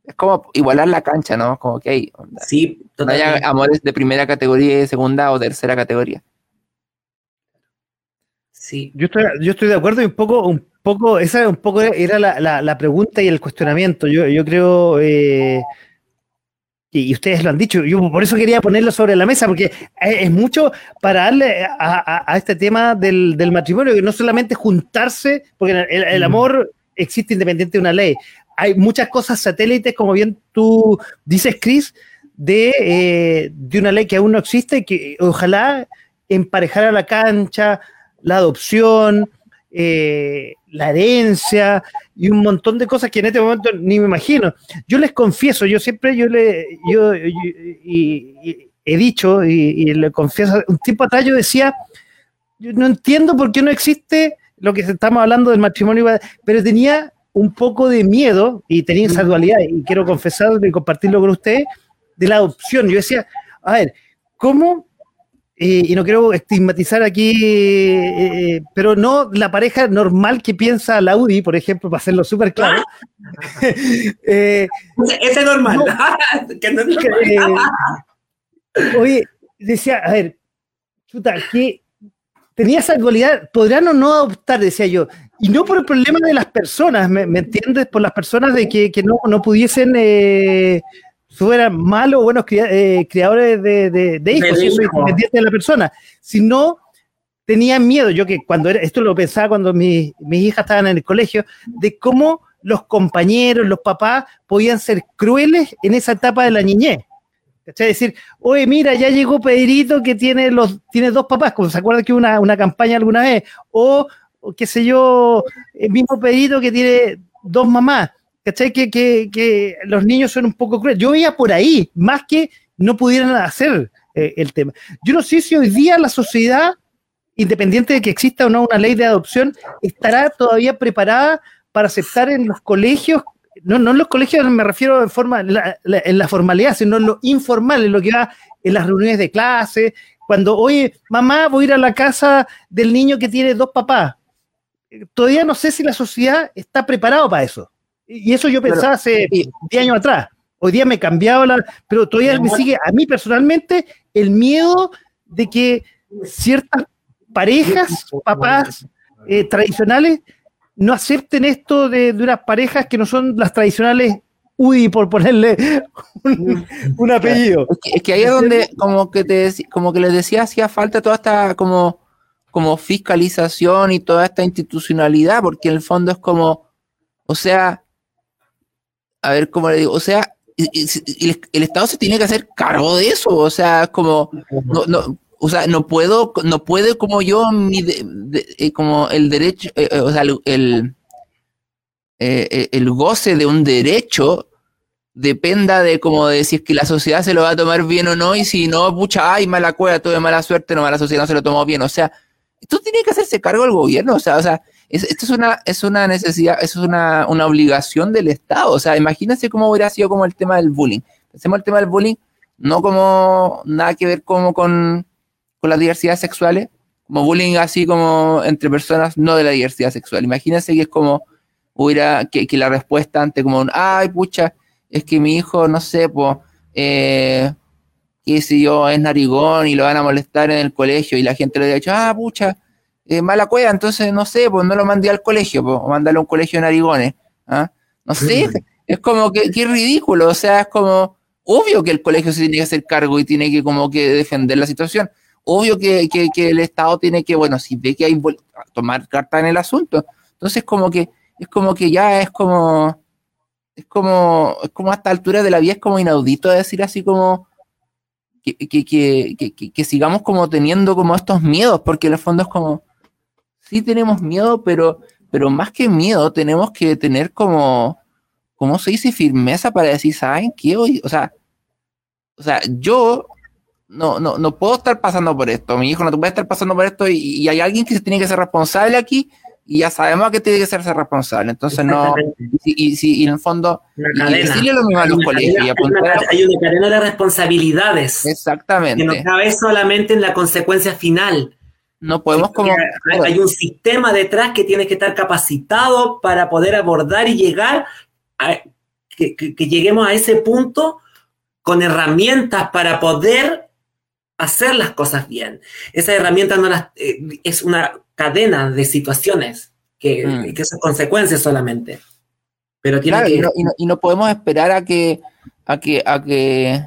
C: es como igualar la cancha, ¿no? Como que hay,
D: sí,
C: no haya amores de primera categoría, de segunda o tercera categoría.
B: Sí. Yo estoy, yo estoy de acuerdo y un poco, un poco, esa un poco era la, la, pregunta y el cuestionamiento. Yo, yo creo, eh, y, ustedes lo han dicho, yo por eso quería ponerlo sobre la mesa, porque es, mucho para darle a, a, este tema del, del, matrimonio, que no solamente juntarse, porque el, el mm. amor existe independiente de una ley, hay muchas cosas satélites, como bien tú dices, Chris, de, eh, de una ley que aún no existe y que ojalá emparejara la cancha, la adopción, eh, la herencia y un montón de cosas que en este momento ni me imagino. Yo les confieso, yo siempre yo le yo, he dicho y, le confieso, un tiempo atrás yo decía, yo no entiendo por qué no existe lo que estamos hablando del matrimonio, pero tenía un poco de miedo y tenía esa dualidad, y quiero confesarlo y compartirlo con usted, de la adopción. Yo decía, a ver, ¿cómo? Eh, y no quiero estigmatizar aquí, eh, pero no la pareja normal que piensa Laudi, por ejemplo, para hacerlo súper claro.
D: eh, Ese es normal.
B: oye, decía, a ver, chuta, que tenía esa dualidad, podrían o no adoptar, decía yo. Y no por el problema de las personas, ¿me, entiendes? Por las personas de que, no, no, pudiesen, eh, fueran malos o buenos eh, criadores de, de, hijos, si eso de la persona, sino tenían miedo, yo que cuando era, esto lo pensaba cuando mis hijas estaban en el colegio, de cómo los compañeros, los papás podían ser crueles en esa etapa de la niñez. ¿Cachai? Decir, oye, mira, ya llegó Pedrito que tiene los tiene dos papás, como se acuerda que una, una campaña alguna vez, o qué sé yo, el mismo pedido que tiene dos mamás. ¿Cachai? Que, que, los niños son un poco crueles. Yo veía por ahí, más que no pudieran hacer eh, el tema. Yo no sé si hoy día la sociedad, independiente de que exista o no una ley de adopción, estará todavía preparada para aceptar en los colegios, no, no en los colegios me refiero en, forma, en la formalidad, sino en lo informal, en lo que va en las reuniones de clase, cuando, oye, mamá, voy a ir a la casa del niño que tiene dos papás todavía no sé si la sociedad está preparada para eso. Y eso yo pensaba hace 10 años atrás. Hoy día me he cambiado la. Pero todavía me sigue, a mí personalmente, el miedo de que ciertas parejas, papás eh, tradicionales, no acepten esto de, unas parejas que no son las tradicionales UDI, por ponerle un, apellido.
C: Es que, ahí es donde, como que, te, como que les decía, hacía falta toda esta como, como fiscalización y toda esta institucionalidad, porque en el fondo es como, o sea, a ver cómo le digo, o sea, el, Estado se tiene que hacer cargo de eso, o sea, como, no, o sea, no puedo, no puede como yo, eh, como el derecho, eh, eh, o sea, el, el, goce de un derecho dependa de como de si es que la sociedad se lo va a tomar bien o no, y si no, pucha, ay, mala cueva, tuve mala suerte, no, la sociedad no se lo tomó bien, o sea, esto tiene que hacerse cargo el gobierno, o sea, o sea, esto es una, es una necesidad, es una, una, obligación del Estado. O sea, imagínense cómo hubiera sido como el tema del bullying. Pensemos el tema del bullying, no como nada que ver como con, con las diversidades sexuales, como bullying así como entre personas no de la diversidad sexual. Imagínense que es como hubiera, que, que la respuesta ante como, ay, pucha, es que mi hijo, no sé, pues, eh, qué sé yo, es narigón y lo van a molestar en el colegio y la gente le ha dicho, ah, pucha, eh, mala cueva, entonces no sé, pues no lo mandé al colegio, pues, o a un colegio de narigones. ¿ah? No sé, es como que, qué ridículo, o sea, es como obvio que el colegio se tiene que hacer cargo y tiene que como que defender la situación. Obvio que, el Estado tiene que, bueno, si ve que hay tomar carta en el asunto. Entonces como que, es como que ya es como, es como, es como a esta altura de la vida es como inaudito decir así como, que, que, que, que, sigamos como teniendo como estos miedos, porque en el fondo es como, sí tenemos miedo, pero, pero más que miedo, tenemos que tener como, ¿cómo se dice? Firmeza para decir, ¿saben qué? Hoy, o sea, o sea, yo no, no, no puedo estar pasando por esto, mi hijo no puede estar pasando por esto y, hay alguien que se tiene que ser responsable aquí y ya sabemos que tiene que ser responsable. Entonces, no, y, y, y, en el fondo, decirle lo mismo a los colegios.
D: Hay, una, hay una cadena de responsabilidades.
C: Exactamente.
D: Que no cabe solamente en la consecuencia final.
C: No podemos como...
D: Hay, un sistema detrás que tiene que estar capacitado para poder abordar y llegar a que, lleguemos a ese punto con herramientas para poder hacer las cosas bien. Esa herramienta no eh, es una cadena de situaciones que, mm. que son consecuencias solamente. Pero tiene
C: que... y, no, podemos esperar a que, a que, a que,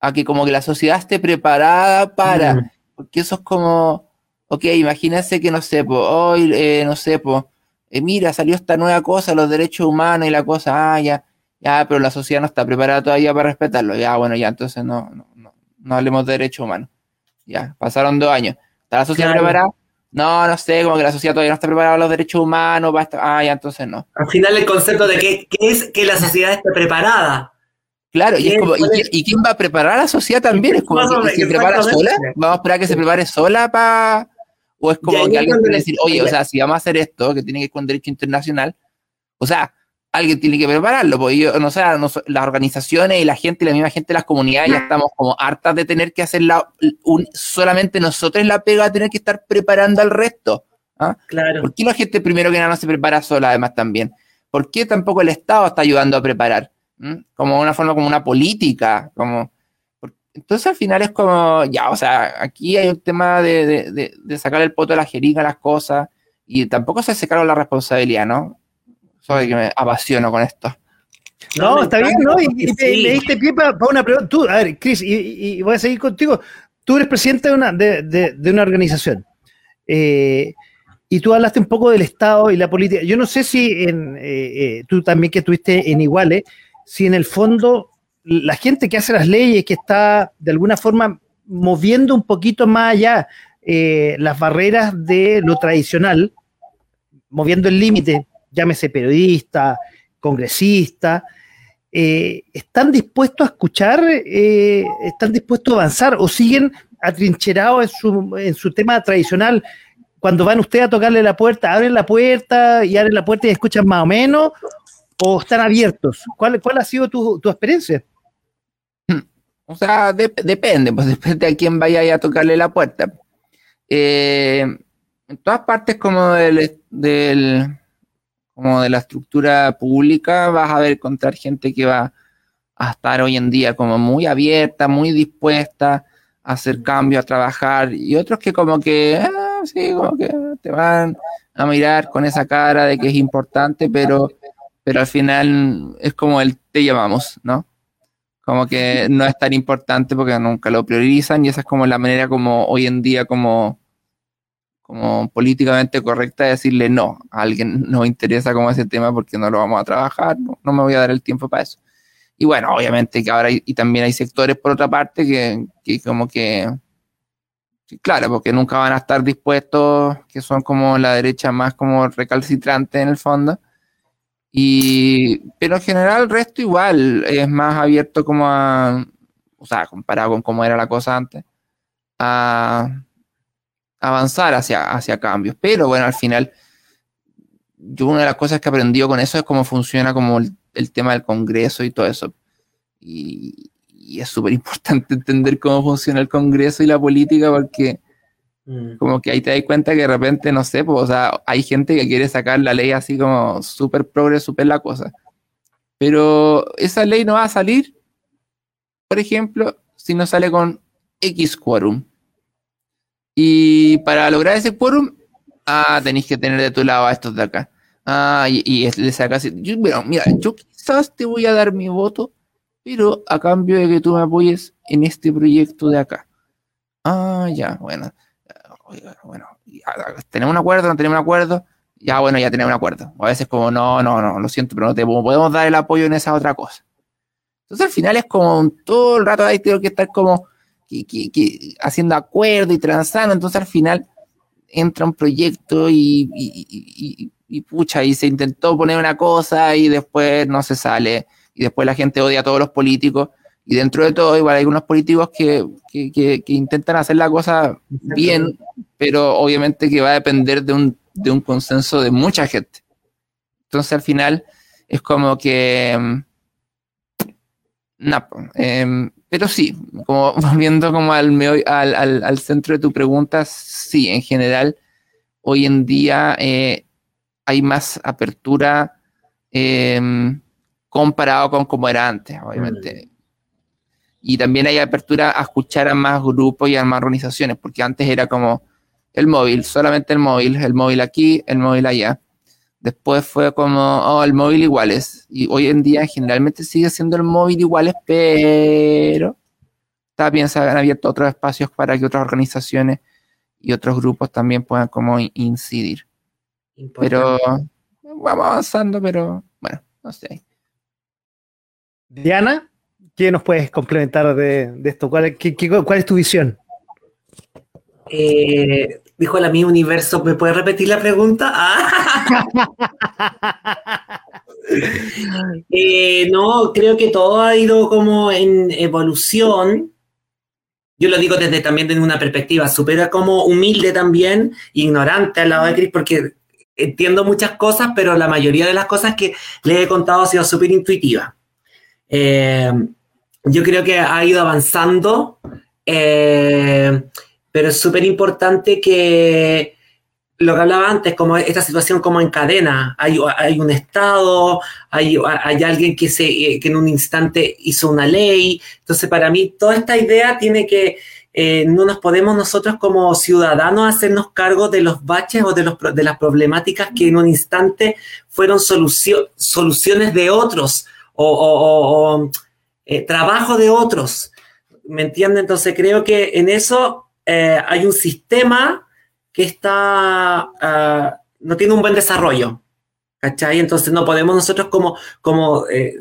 C: a que como que la sociedad esté preparada para... Mm. Porque eso es como, ok, imagínense que no sé, hoy, eh, no sé, pues, mira, salió esta nueva cosa, los derechos humanos y la cosa, ah, ya, ya, pero la sociedad no está preparada todavía para respetarlo. Ya, bueno, ya, entonces no, no, no, hablemos de derechos humanos. Ya, pasaron dos años. ¿Está la sociedad preparada? No, no sé, como que la sociedad todavía no está preparada para los derechos humanos, ah, ya, entonces no.
D: Al final el concepto de que, es que la sociedad esté preparada.
C: Claro, y, es como, ¿y, quién va a preparar a la sociedad también? Es como que se prepara sola, vamos a esperar que se prepare sola para. O es como que alguien que decir, oye, o sea, si vamos a hacer esto, que tiene que ir con derecho internacional, o sea, alguien tiene que prepararlo, porque yo, no sé, las organizaciones y la gente, la misma gente de las comunidades, ya estamos como hartas de tener que hacer un, solamente nosotros la pega a tener que estar preparando al resto. ¿ah?
D: Claro.
C: ¿Por qué la gente primero que nada no se prepara sola, además también? ¿Por qué tampoco el Estado está ayudando a preparar? como una forma, como una política, como... Entonces al final es como, ya, o sea, aquí hay un tema de, sacar el poto de la jeringa a las cosas y tampoco se hace cargo la responsabilidad, ¿no? Soy que me apasiono con esto.
B: No, está bien, ¿no? Y, me diste pie para, una pregunta. Tú, a ver, Chris, y, voy a seguir contigo. Tú eres presidente de una, de, una organización. Eh, y tú hablaste un poco del Estado y la política. Yo no sé si en, eh, eh, tú también que estuviste en Iguales, si en el fondo la gente que hace las leyes, que está de alguna forma moviendo un poquito más allá eh, las barreras de lo tradicional, moviendo el límite, llámese periodista, congresista, eh, ¿están dispuestos a escuchar, eh, están dispuestos a avanzar o siguen atrincherados en su, en su tema tradicional? Cuando van ustedes a tocarle la puerta, abren la puerta y abren la puerta y escuchan más o menos, o están abiertos? ¿Cuál, cuál ha sido tu, experiencia?
C: O sea, depende, pues depende a quién vaya a tocarle la puerta. Eh, en todas partes como del, como de la estructura pública vas a ver encontrar gente que va a estar hoy en día como muy abierta, muy dispuesta a hacer cambios, a trabajar, y otros que como que, ah, sí, como que te van a mirar con esa cara de que es importante, pero, pero al final es como el te llamamos, ¿no? Como que no es tan importante porque nunca lo priorizan y esa es como la manera como hoy en día como, como políticamente correcta de decirle no, a alguien no interesa como ese tema porque no lo vamos a trabajar, no, no me voy a dar el tiempo para eso. Y bueno, obviamente que ahora hay, y también hay sectores por otra parte que, que como que claro, porque nunca van a estar dispuestos, que son como la derecha más como recalcitrante en el fondo. Y, pero en general el resto igual es más abierto como a, o sea, comparado con cómo era la cosa antes, a avanzar hacia, hacia cambios. Pero bueno, al final, yo una de las cosas que aprendí con eso es cómo funciona como el, el tema del Congreso y todo eso. Y, y es súper importante entender cómo funciona el Congreso y la política porque mm. como que ahí te das cuenta que de repente, no sé, pues, o sea, hay gente que quiere sacar la ley así como súper progre, súper la cosa. Pero esa ley no va a salir, por ejemplo, si no sale con X quórum. Y para lograr ese quórum, ah, tenéis que tener de tu lado a estos de acá. Ah, y, y le sacas. bueno, mira, yo quizás te voy a dar mi voto pero a cambio de que tú me apoyes en este proyecto de acá. Ah, ya, bueno. bueno, ¿tenemos un acuerdo? ¿No tenemos un acuerdo? Ya, bueno, ya tenemos un acuerdo. a veces como, no, no, no, lo siento, pero no te podemos dar el apoyo en esa otra cosa. Entonces al final es como todo el rato ahí tengo que estar como haciendo acuerdo y transando. Entonces al final entra un proyecto y, y, y, pucha, y se intentó poner una cosa y después no se sale y después la gente odia a todos los políticos. Y dentro de todo, igual hay algunos políticos que, intentan hacer la cosa bien, pero obviamente que va a depender de un, de un consenso de mucha gente. Entonces al final es como que... Mm, em, pero sí, como volviendo como al, al, al, centro de tu pregunta, sí, en general, hoy en día eh, hay más apertura eh, comparado con como era antes, obviamente. Y también hay apertura a escuchar a más grupos y a más organizaciones, porque antes era como el móvil, solamente el móvil, el móvil aquí, el móvil allá. Después fue como, oh, el móvil iguales. Y hoy en día generalmente sigue siendo el móvil iguales, pero también se han abierto otros espacios para que otras organizaciones y otros grupos también puedan como incidir. Pero vamos avanzando, pero bueno, no sé.
B: Diana, ¿qué nos puedes complementar de, esto? ¿Cuál, es tu visión?
D: Eh, dijo la mi universo, ¿me puedes repetir la pregunta? Ah. Eh, no, creo que todo ha ido como en evolución. Yo lo digo desde también desde una perspectiva súper como humilde también, ignorante al lado de Chris, porque entiendo muchas cosas, pero la mayoría de las cosas que le he contado ha sido súper intuitiva. Eh, yo creo que ha ido avanzando, eh, pero es súper importante que lo que hablaba antes, como esta situación como en cadena, hay, hay un Estado, hay, hay alguien que, se, que en un instante hizo una ley, entonces para mí toda esta idea tiene que, eh, no nos podemos nosotros como ciudadanos hacernos cargo de los baches o de, los, de las problemáticas que en un instante fueron soluciones de otros o, eh, trabajo de otros. ¿Me entiende? Entonces creo que en eso eh, hay un sistema que está, ah, no tiene un buen desarrollo. ¿Cachai? Entonces no podemos nosotros como, como eh,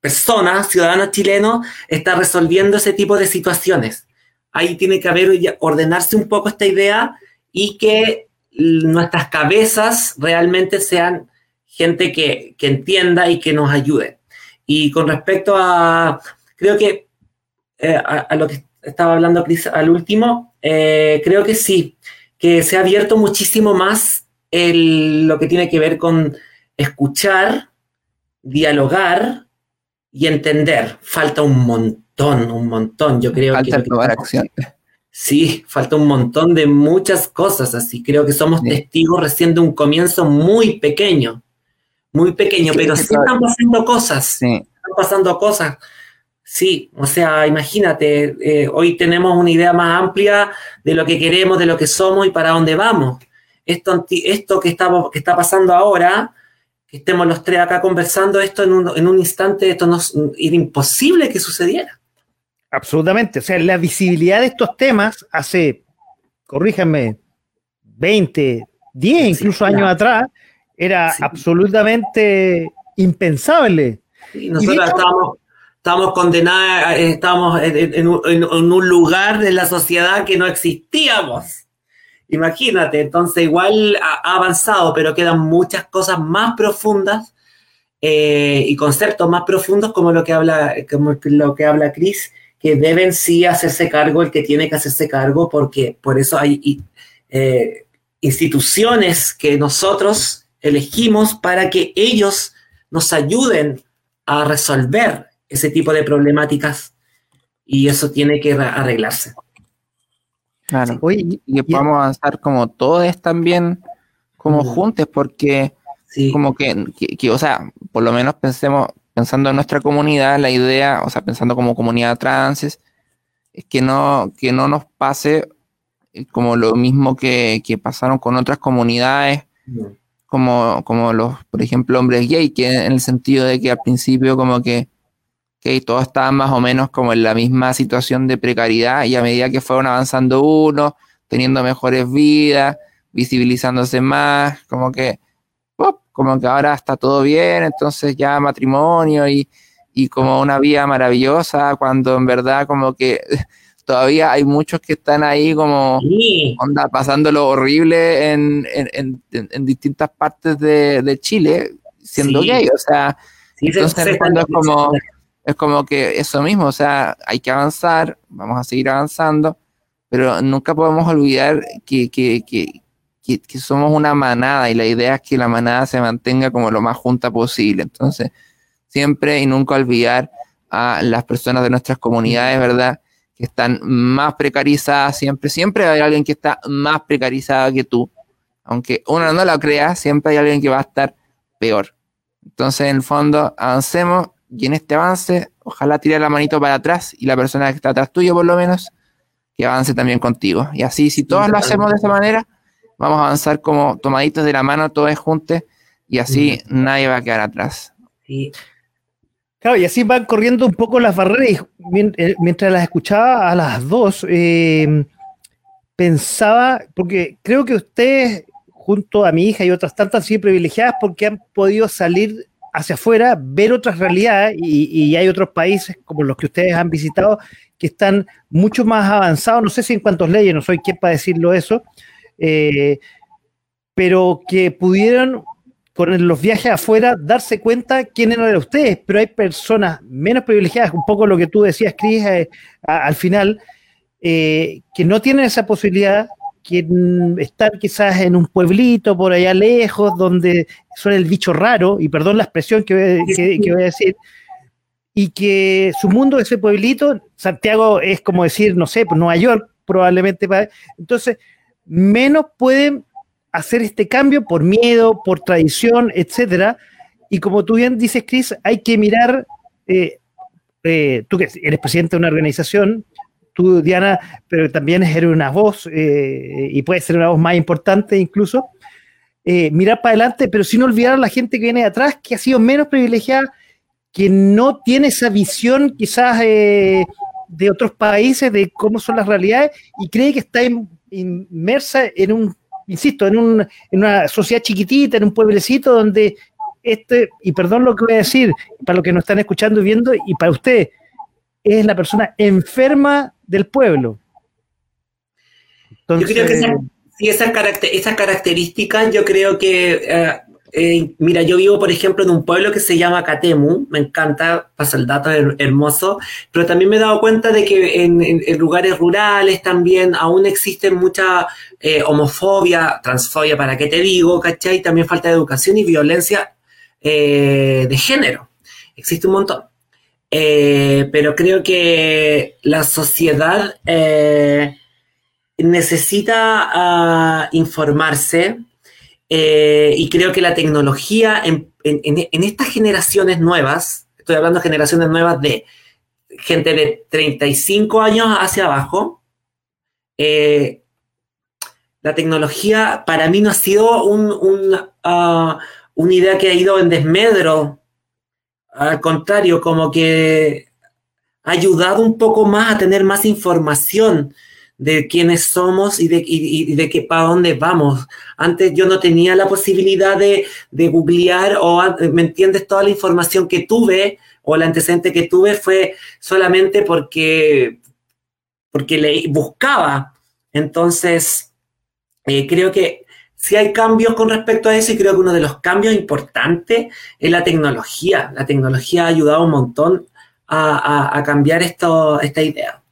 D: personas, ciudadanos chilenos, estar resolviendo ese tipo de situaciones. Ahí tiene que haber, ordenarse un poco esta idea y que nuestras cabezas realmente sean gente que, que entienda y que nos ayude. Y con respecto a, creo que eh, a, lo que estaba hablando Cris al último, eh, creo que sí, que se ha abierto muchísimo más el, lo que tiene que ver con escuchar, dialogar y entender. Falta un montón, un montón. Yo creo
C: falta que. Falta acción.
D: Sí, falta un montón de muchas cosas así. Creo que somos testigos recién de un comienzo muy pequeño muy pequeño, pero sí están pasando cosas. Sí. Están pasando cosas. Sí, o sea, imagínate, eh, hoy tenemos una idea más amplia de lo que queremos, de lo que somos y para dónde vamos. esto, esto que, estamos, que está pasando ahora, que estemos los tres acá conversando, esto en un, en un instante, esto no, era imposible que sucediera.
B: Absolutamente. O sea, la visibilidad de estos temas hace, corríjanme, 20, 10 incluso años atrás, era absolutamente impensable.
D: nosotros estábamos, condenados, eh, estábamos en, un lugar de la sociedad que no existíamos. Imagínate, entonces igual ha, avanzado, pero quedan muchas cosas más profundas eh, y conceptos más profundos como lo que habla, como lo que habla Chris, que deben sí hacerse cargo el que tiene que hacerse cargo, porque por eso hay eh, instituciones que nosotros elegimos para que ellos nos ayuden a resolver ese tipo de problemáticas y eso tiene que arreglarse.
C: Claro. y que podamos avanzar como todos también, como juntos, porque como que, que, o sea, por lo menos pensemos, pensando en nuestra comunidad, la idea, o sea, pensando como comunidad trans, es que no, que no nos pase como lo mismo que, que pasaron con otras comunidades, como, como los, por ejemplo, hombres gay, que en el sentido de que al principio como que, que todos estaban más o menos como en la misma situación de precariedad y a medida que fueron avanzando uno, teniendo mejores vidas, visibilizándose más, como que, como que ahora está todo bien, entonces ya matrimonio y, y como una vida maravillosa, cuando en verdad como que todavía hay muchos que están ahí como onda pasando lo horrible en, en, en, distintas partes de, de Chile siendo gay. O sea, entonces es como, es como que eso mismo, o sea, hay que avanzar, vamos a seguir avanzando, pero nunca podemos olvidar que, que, que, que, somos una manada y la idea es que la manada se mantenga como lo más junta posible. Entonces, siempre y nunca olvidar a las personas de nuestras comunidades, ¿verdad? que están más precarizadas siempre. Siempre hay alguien que está más precarizada que tú. Aunque uno no lo crea, siempre hay alguien que va a estar peor. Entonces, en el fondo, avancemos y en este avance, ojalá tire la manito para atrás y la persona que está atrás tuyo, por lo menos, que avance también contigo. Y así, si todos lo hacemos de esa manera, vamos a avanzar como tomaditos de la mano, todos juntos, y así nadie va a quedar atrás.
B: Sí. Claro, y así van corriendo un poco las barreras. Eh, mientras las escuchaba a las dos, eh, pensaba, porque creo que ustedes, junto a mi hija y otras tantas, han sido privilegiadas porque han podido salir hacia afuera, ver otras realidades, y, hay otros países como los que ustedes han visitado que están mucho más avanzados. No sé si en cuantos leyes, no soy quien para decirlo eso, eh, pero que pudieron con los viajes afuera, darse cuenta quién eran ustedes, pero hay personas menos privilegiadas, un poco lo que tú decías, Cris, eh, al final, eh, que no tienen esa posibilidad, que están quizás en un pueblito por allá lejos, donde son el bicho raro, y perdón la expresión que, que voy a decir, y que su mundo, ese pueblito, Santiago es como decir, no sé, Nueva York probablemente, entonces, menos pueden hacer este cambio por miedo, por tradición, etcétera. Y como tú bien dices, Chris, hay que mirar, eh, eh, tú que eres presidente de una organización, tú, Diana, pero también eres una voz eh, y puedes ser una voz más importante incluso. mirar para adelante, pero sin olvidar a la gente que viene de atrás, que ha sido menos privilegiada, que no tiene esa visión quizás de otros países, de cómo son las realidades, y cree que está inmersa en un insisto, en, un, en una sociedad chiquitita, en un pueblecito donde este, y perdón lo que voy a decir, para los que nos están escuchando y viendo, y para usted, es la persona enferma del pueblo.
D: yo creo que esa, esa, esa característica, yo creo que eh, eh, mira, yo vivo, por ejemplo, en un pueblo que se llama Catemu, me encanta, pasa el dato hermoso, pero también me he dado cuenta de que en, lugares rurales también aún existe mucha eh, homofobia, transfobia, para qué te digo, ¿cachai? También falta de educación y violencia de género. Existe un montón. Pero creo que la sociedad necesita ah, informarse, eh, y creo que la tecnología en, estas generaciones nuevas, estoy hablando de generaciones nuevas de gente de 35 años hacia abajo, eh, La tecnología para mí no ha sido ah, una idea que ha ido en desmedro. Al contrario, como que ha ayudado un poco más a tener más información de quiénes somos y de, y, de que para dónde vamos. Antes yo no tenía la posibilidad de, de googlear o, ¿me entiendes? Toda la información que tuve o el antecedente que tuve fue solamente porque, porque le buscaba. Entonces, eh, creo que si hay cambios con respecto a eso y creo que uno de los cambios importantes es la tecnología. La tecnología ha ayudado un montón a, cambiar esto, esta idea.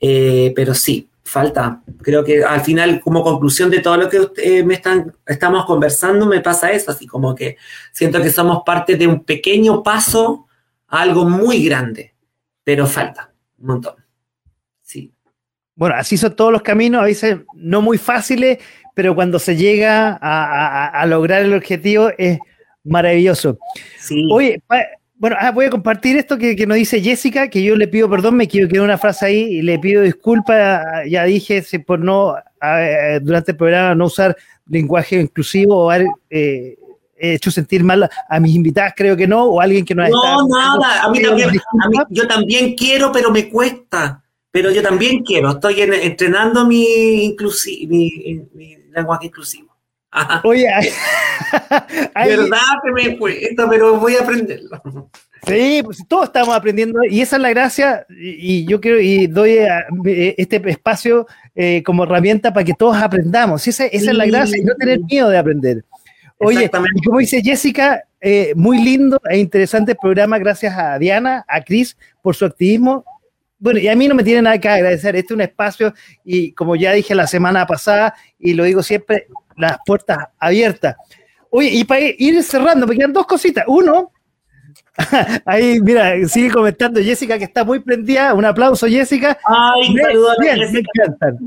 D: Eh, pero sí, falta. Creo que al final, como conclusión de todo lo que eh, me están, estamos conversando, me pasa eso, así como que siento que somos parte de un pequeño paso a algo muy grande, pero falta un montón. Sí.
B: Bueno, así son todos los caminos, a veces no muy fáciles, pero cuando se llega a, lograr el objetivo es maravilloso. Sí. Oye, bueno, ah, voy a compartir esto que, nos dice Jessica, que yo le pido perdón, me quiero quedar una frase ahí y le pido disculpas, ya dije, por no, durante el programa, no usar lenguaje inclusivo o haber eh, hecho sentir mal a mis invitadas, creo que no, o a alguien que no ha
D: No, nada, a mí también, yo también quiero, pero me cuesta. Pero yo también quiero, estoy entrenando mi, mi, lenguaje inclusivo.
B: Oye,
D: verdad que me cuesta, pero voy a aprenderlo.
B: Sí, pues todos estamos aprendiendo y esa es la gracia y, yo quiero y doy este espacio eh, como herramienta para que todos aprendamos. Esa, esa es la gracia no tener miedo de aprender. Oye, y como dice Jessica, eh, muy lindo e interesante programa gracias a Diana, a Cris por su activismo bueno, y a mí no me tiene nada que agradecer. Este es un espacio y como ya dije la semana pasada y lo digo siempre, las puertas abiertas. Oye, y para ir cerrando, me quedan dos cositas. Uno, ahí, mira, sigue comentando Jessica que está muy prendida. Un aplauso, Jessica.
D: Ay, bien, me encantan.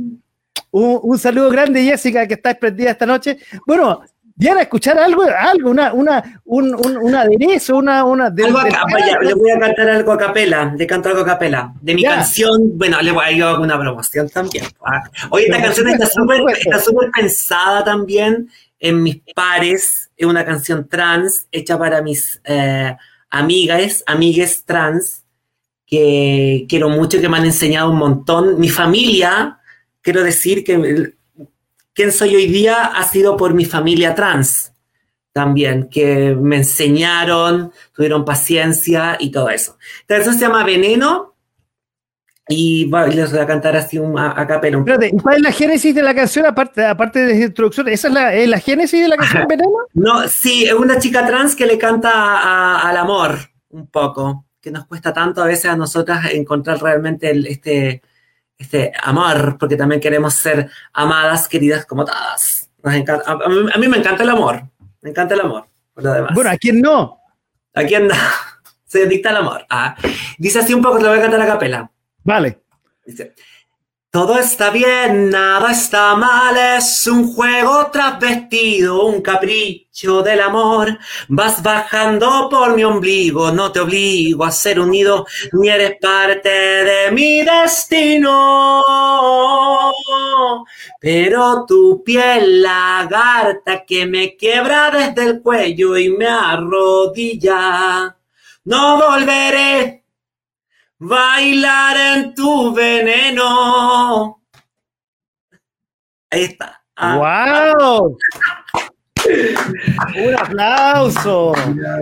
B: Un, un, saludo grande, Jessica, que está prendida esta noche. Bueno, Diana, escuchar algo, algo, una, una, un, un, un aderezo, una, una
D: de, algo acá, le voy a cantar algo a capela, le canto algo a capela, de mi canción, bueno, le voy a dar una promoción también. Ah, oye, esta canción está súper está súper pensada también en mis pares, es una canción trans hecha para mis eh, amigas, amigues trans, que quiero mucho, que me han enseñado un montón. Mi familia, quiero decir que quién soy hoy día ha sido por mi familia trans también, que me enseñaron, tuvieron paciencia y todo eso. Esta canción se llama Veneno y les voy a cantar así un, a, capela.
B: ¿cuál es la génesis de la canción aparte, aparte de la introducción? ¿Esa es la, génesis de la canción Veneno?
D: No, sí, es una chica trans que le canta al amor un poco, que nos cuesta tanto a veces a nosotras encontrar realmente este este amor, porque también queremos ser amadas, queridas como todas. a, mí, me encanta el amor, me encanta el amor.
B: Bueno, ¿a quién no?
D: ¿A quién no? Se dicta el amor. Ah, dice así un poco, te lo voy a cantar a capela.
B: Vale.
D: Dice, todo está bien, nada está mal, es un juego transvestido, un capricho del amor. Vas bajando por mi ombligo, no te obligo a ser unido, ni eres parte de mi destino. Pero tu piel lagarta que me quiebra desde el cuello y me arrodilla, no volveré bailar en tu veneno. Ahí está.
B: ¡Wow! Ah. Un aplauso.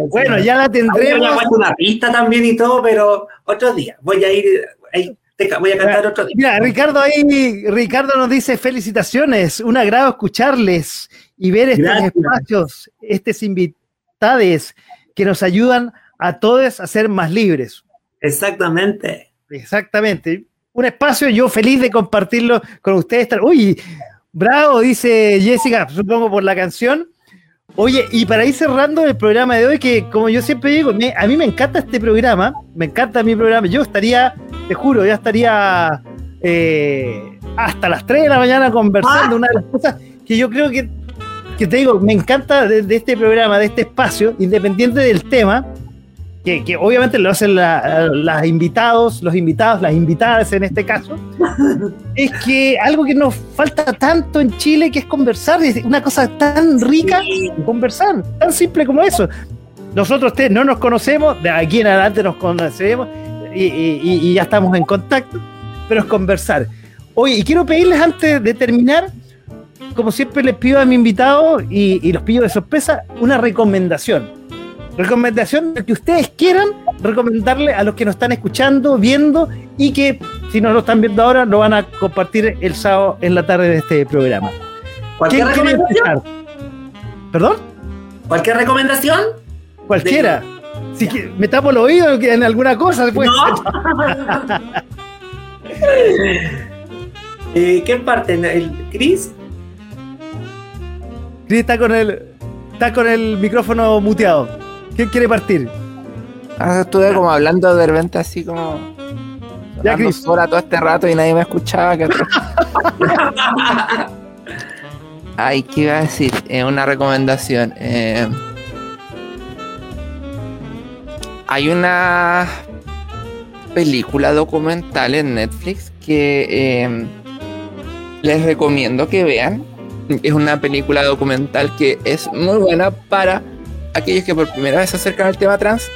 B: Bueno, ya la tendremos.
D: Voy a una pista también y todo, pero otro día. Voy a ir, voy a cantar otro día.
B: Mira, Ricardo ahí, Ricardo nos dice felicitaciones, un agrado escucharles y ver estos espacios, estos invitados que nos ayudan a todos a ser más libres.
D: Exactamente.
B: Exactamente. Un espacio, yo feliz de compartirlo con ustedes. Uy, bravo, dice Jessica, supongo por la canción. Oye, y para ir cerrando el programa de hoy, que como yo siempre digo, a mí me encanta este programa, me encanta mi programa. Yo estaría, te juro, ya estaría eh, hasta las 3 de la mañana conversando. Ah. Una de las cosas que yo creo que, que te digo, me encanta de, de, este programa, de este espacio, independiente del tema, que, obviamente lo hacen las invitados, los invitados, las invitadas en este caso, es que algo que nos falta tanto en Chile que es conversar, es una cosa tan rica, conversar, tan simple como eso. Nosotros no nos conocemos, de aquí en adelante nos conocemos y, ya estamos en contacto, pero es conversar. Oye, y quiero pedirles antes de terminar, como siempre les pido a mi invitado y, y los pido de sorpresa, una recomendación recomendación que ustedes quieran recomendarle a los que nos están escuchando, viendo y que si no lo están viendo ahora lo van a compartir el sábado en la tarde de este programa.
D: ¿Cualquier recomendación?
B: ¿Perdón?
D: ¿Cualquier recomendación?
B: Cualquiera. Si me tapo el oído en alguna cosa después.
D: eh, ¿Qué parte? ¿El Chris?
B: Chris está con el está con el micrófono muteado. ¿Quién quiere partir?
C: Ah, estuve como hablando de repente así como.
B: Ya, Cris.
C: sola todo este rato y nadie me escuchaba. Ay, ¿qué iba a decir? Eh, una recomendación. Eh, hay una película documental en Netflix que eh, les recomiendo que vean. Es una película documental que es muy buena para aquellos que por primera vez se acercan al tema trans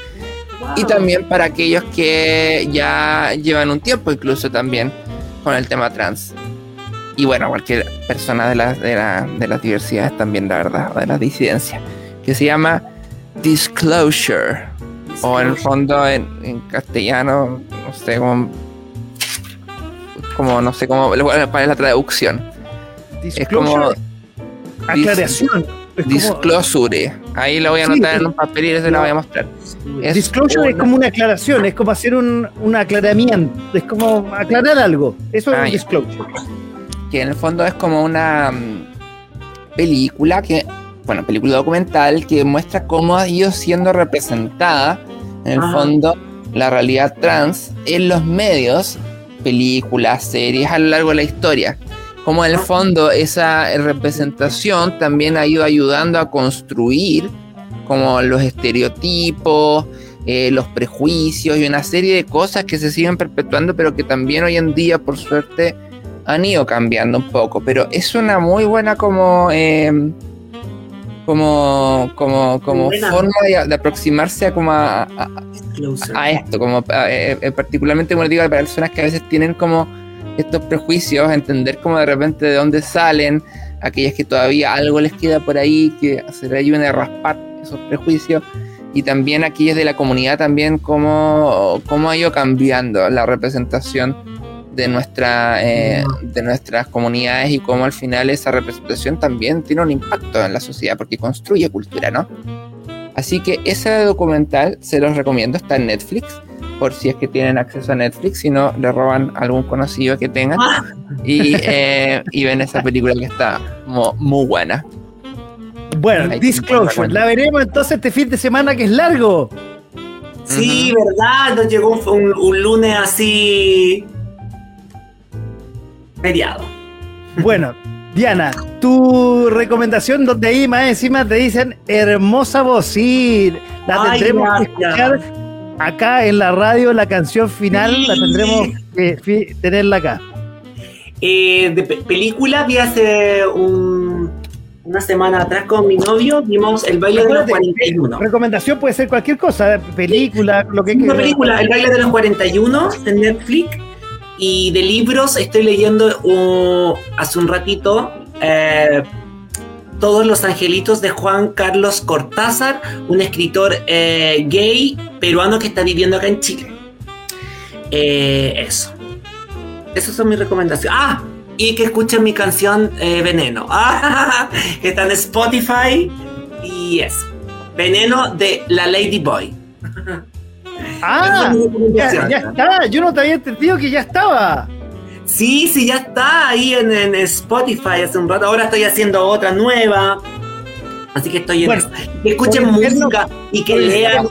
C: y también para aquellos que ya llevan un tiempo incluso también con el tema trans. Y bueno, cualquier persona de, las de, las diversidades también, la verdad, de las disidencias, que se llama Disclosure, o en el fondo en, castellano, no sé cómo, como no sé cómo, para la traducción.
B: Es como aclaración
C: Disclosure. Ahí lo voy a anotar en un papel y se lo voy a mostrar.
B: disclosure es como una aclaración, es como hacer un, aclaramiento, es como aclarar algo. Eso es un ah, disclosure.
C: Que en el fondo es como una mm, película que, bueno, película documental que muestra cómo ha ido siendo representada, en el fondo, la realidad trans en los medios, películas, series a lo largo de la historia como en el fondo esa representación también ha ido ayudando a construir como los estereotipos, eh, los prejuicios y una serie de cosas que se siguen perpetuando, pero que también hoy en día, por suerte, han ido cambiando un poco. Pero es una muy buena como em, como como, como forma de, aproximarse a como a, esto, como eh, eh, particularmente como digo, para personas que a veces tienen como estos prejuicios, entender cómo de repente de dónde salen, aquellas que todavía algo les queda por ahí, que se le ayuden a raspar esos prejuicios, y también aquellas de la comunidad también cómo, cómo ha ido cambiando la representación de, nuestra, eh, de nuestras comunidades y cómo al final esa representación también tiene un impacto en la sociedad, porque construye cultura, ¿no? Así que ese documental se los recomiendo, está en Netflix por si es que tienen acceso a Netflix, si no le roban algún conocido que tengan ah. eh, y, ven esa película que está muy, buena.
B: Bueno, Disclosure, la veremos entonces este fin de semana que es largo.
D: Sí, verdad, nos llegó un, lunes así mediado.
B: Bueno, Diana, tu recomendación donde ahí más encima te dicen hermosa voz, sí, la tendremos que escuchar acá en la radio la canción final la tendremos que tenerla acá.
D: Eh, de película vi hace una semana atrás con mi novio, vimos El baile de los 41.
B: Recomendación puede ser cualquier cosa, película, lo que
D: Una película, El baile de los 41 en Netflix. Y de libros estoy leyendo uh, hace un ratito eh, todos los angelitos de Juan Carlos Cortázar, un escritor eh, gay peruano que está viviendo acá en Chile. Eh, eso. Esas son mis recomendaciones. Ah, y que escuchen mi canción eh, Veneno. que está en Spotify. Y eso. Veneno de la Lady Boy.
B: ah, ya, ya está. Yo no te había entendido que ya estaba.
D: Sí, sí, ya está ahí en, Spotify hace un rato. Ahora estoy haciendo otra nueva. Así que estoy en Que escuchen música y que lean.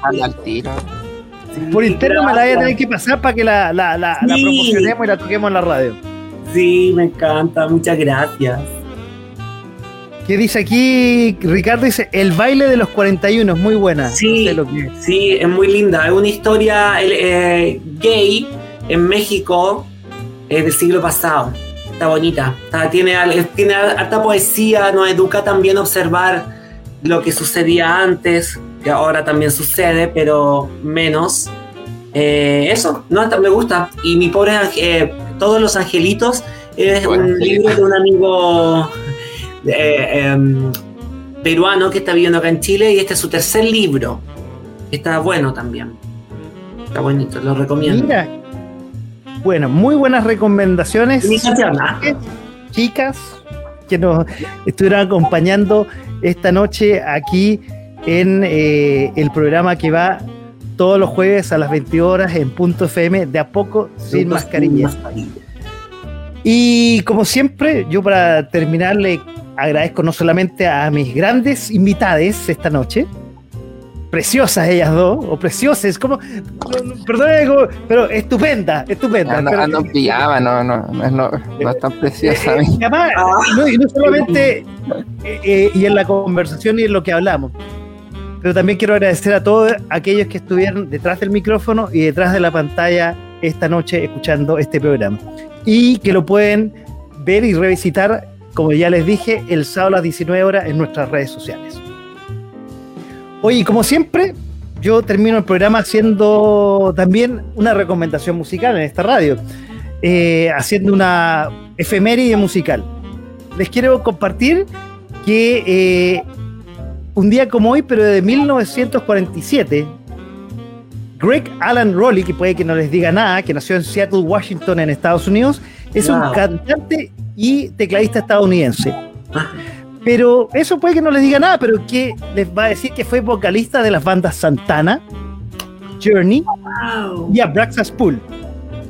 B: por interno me la voy a tener que pasar para que la, la, la, promocionemos y la toquemos en la radio.
D: Sí, me encanta. Muchas gracias.
B: ¿Qué dice aquí? Ricardo dice, el baile de los 41 es muy buena.
D: Sí,
B: No sé lo que-
D: sí, es muy linda. Es una historia eh, gay en México eh, del siglo pasado. Está bonita. Está- tiene, tiene harta poesía, nos educa también a observar lo que sucedía antes, que ahora también sucede, pero menos. Eh, eso, no, hasta me gusta. Y mi pobre eh, Todos los Angelitos es
C: Bueno,
D: un
C: Angelito.
D: libro de un amigo eh, em, peruano que está viviendo acá en Chile y este es su tercer libro. Está bueno también. Está bonito, lo recomiendo.
B: Mira. Bueno, muy buenas recomendaciones. Chicas que nos estuvieron acompañando esta noche aquí en eh, el programa que va todos los jueves a las 20 horas en Punto FM, de a poco sin mascarilla. Y como siempre, yo para terminar le agradezco no solamente a mis grandes invitades esta noche, preciosas ellas dos, o preciosas, como, no, no, perdónenme, como- pero estupenda, estupenda.
C: Ando,
B: Pero-
C: ando en pijama, no, no, no, no, no es tan preciosa.
B: eh, y además, no, y no solamente eh, eh, y en la conversación y en lo que hablamos, pero también quiero agradecer a todos aquellos que estuvieron detrás del micrófono y detrás de la pantalla esta noche escuchando este programa. Y que lo pueden ver y revisitar, como ya les dije, el sábado a las 19 horas en nuestras redes sociales. Oye, como siempre, yo termino el programa haciendo también una recomendación musical en esta radio, eh, haciendo una efeméride musical. Les quiero compartir que eh, un día como hoy, pero de 1947, Greg Alan Rowley, que puede que no les diga nada, que nació en Seattle, Washington, en Estados Unidos, es un cantante y tecladista estadounidense. Pero eso puede que no les diga nada, pero que les va a decir que fue vocalista de las bandas Santana, Journey
D: wow.
B: y Abraxas Pool.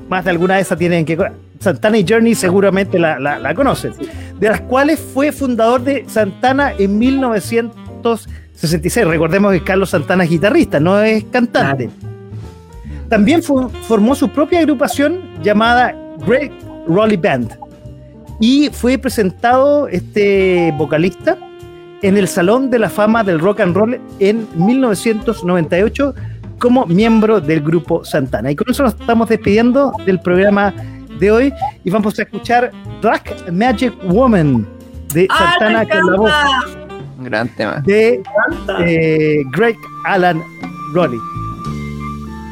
B: Más de alguna de esas tienen que. Santana y Journey seguramente la, la- la conocen. De las cuales fue fundador de Santana en 1966. Recordemos que Carlos Santana es guitarrista, no es cantante. También formó su propia agrupación llamada Greg Rowley Band. Y fue presentado este vocalista en el Salón de la Fama del Rock and Roll en 1998 como miembro del grupo Santana. Y con eso nos estamos despidiendo del programa de hoy y vamos a escuchar Black Magic Woman de
D: ¡Ah,
B: Santana con la voz
C: gran tema.
B: de eh, Greg Alan Rowley.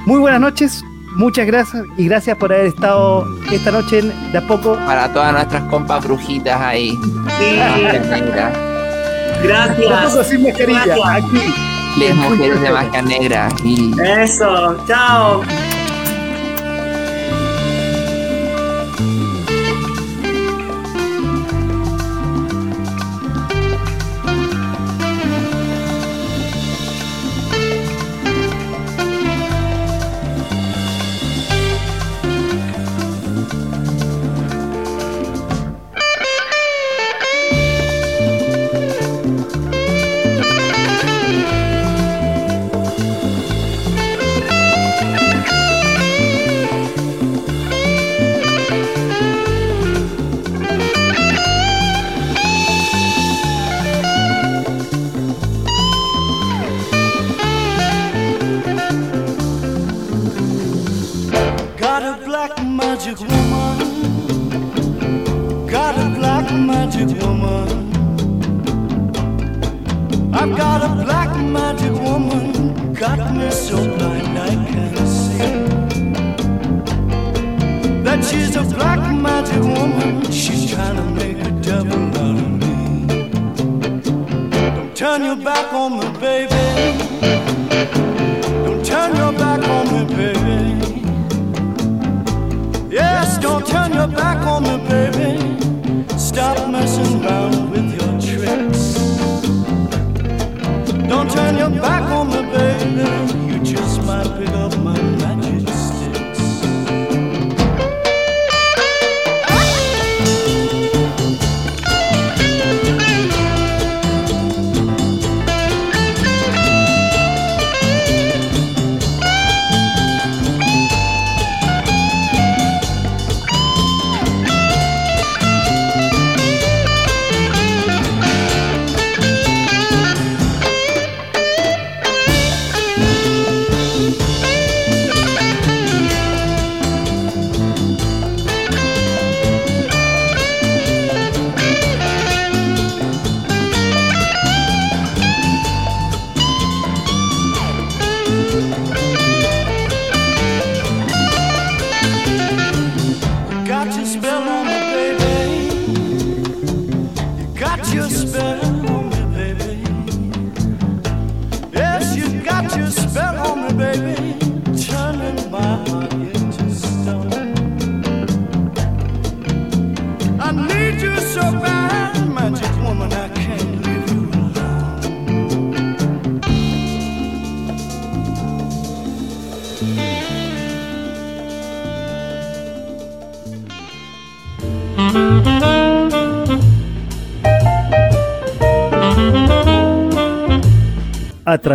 B: Muy buenas noches, muchas gracias y gracias por haber estado esta noche en De a poco.
C: Para todas nuestras compas brujitas ahí.
D: Sí, gracias.
B: sin mascarilla,
D: Gracias.
B: aquí.
C: Les mujeres de máscara negra. Y
D: Eso, chao.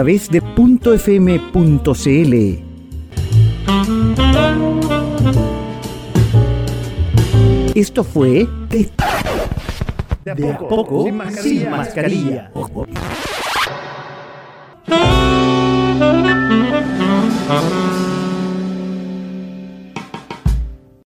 B: través de .fm.cl. Esto fue De,
E: a poco.
B: Sin mascarilla.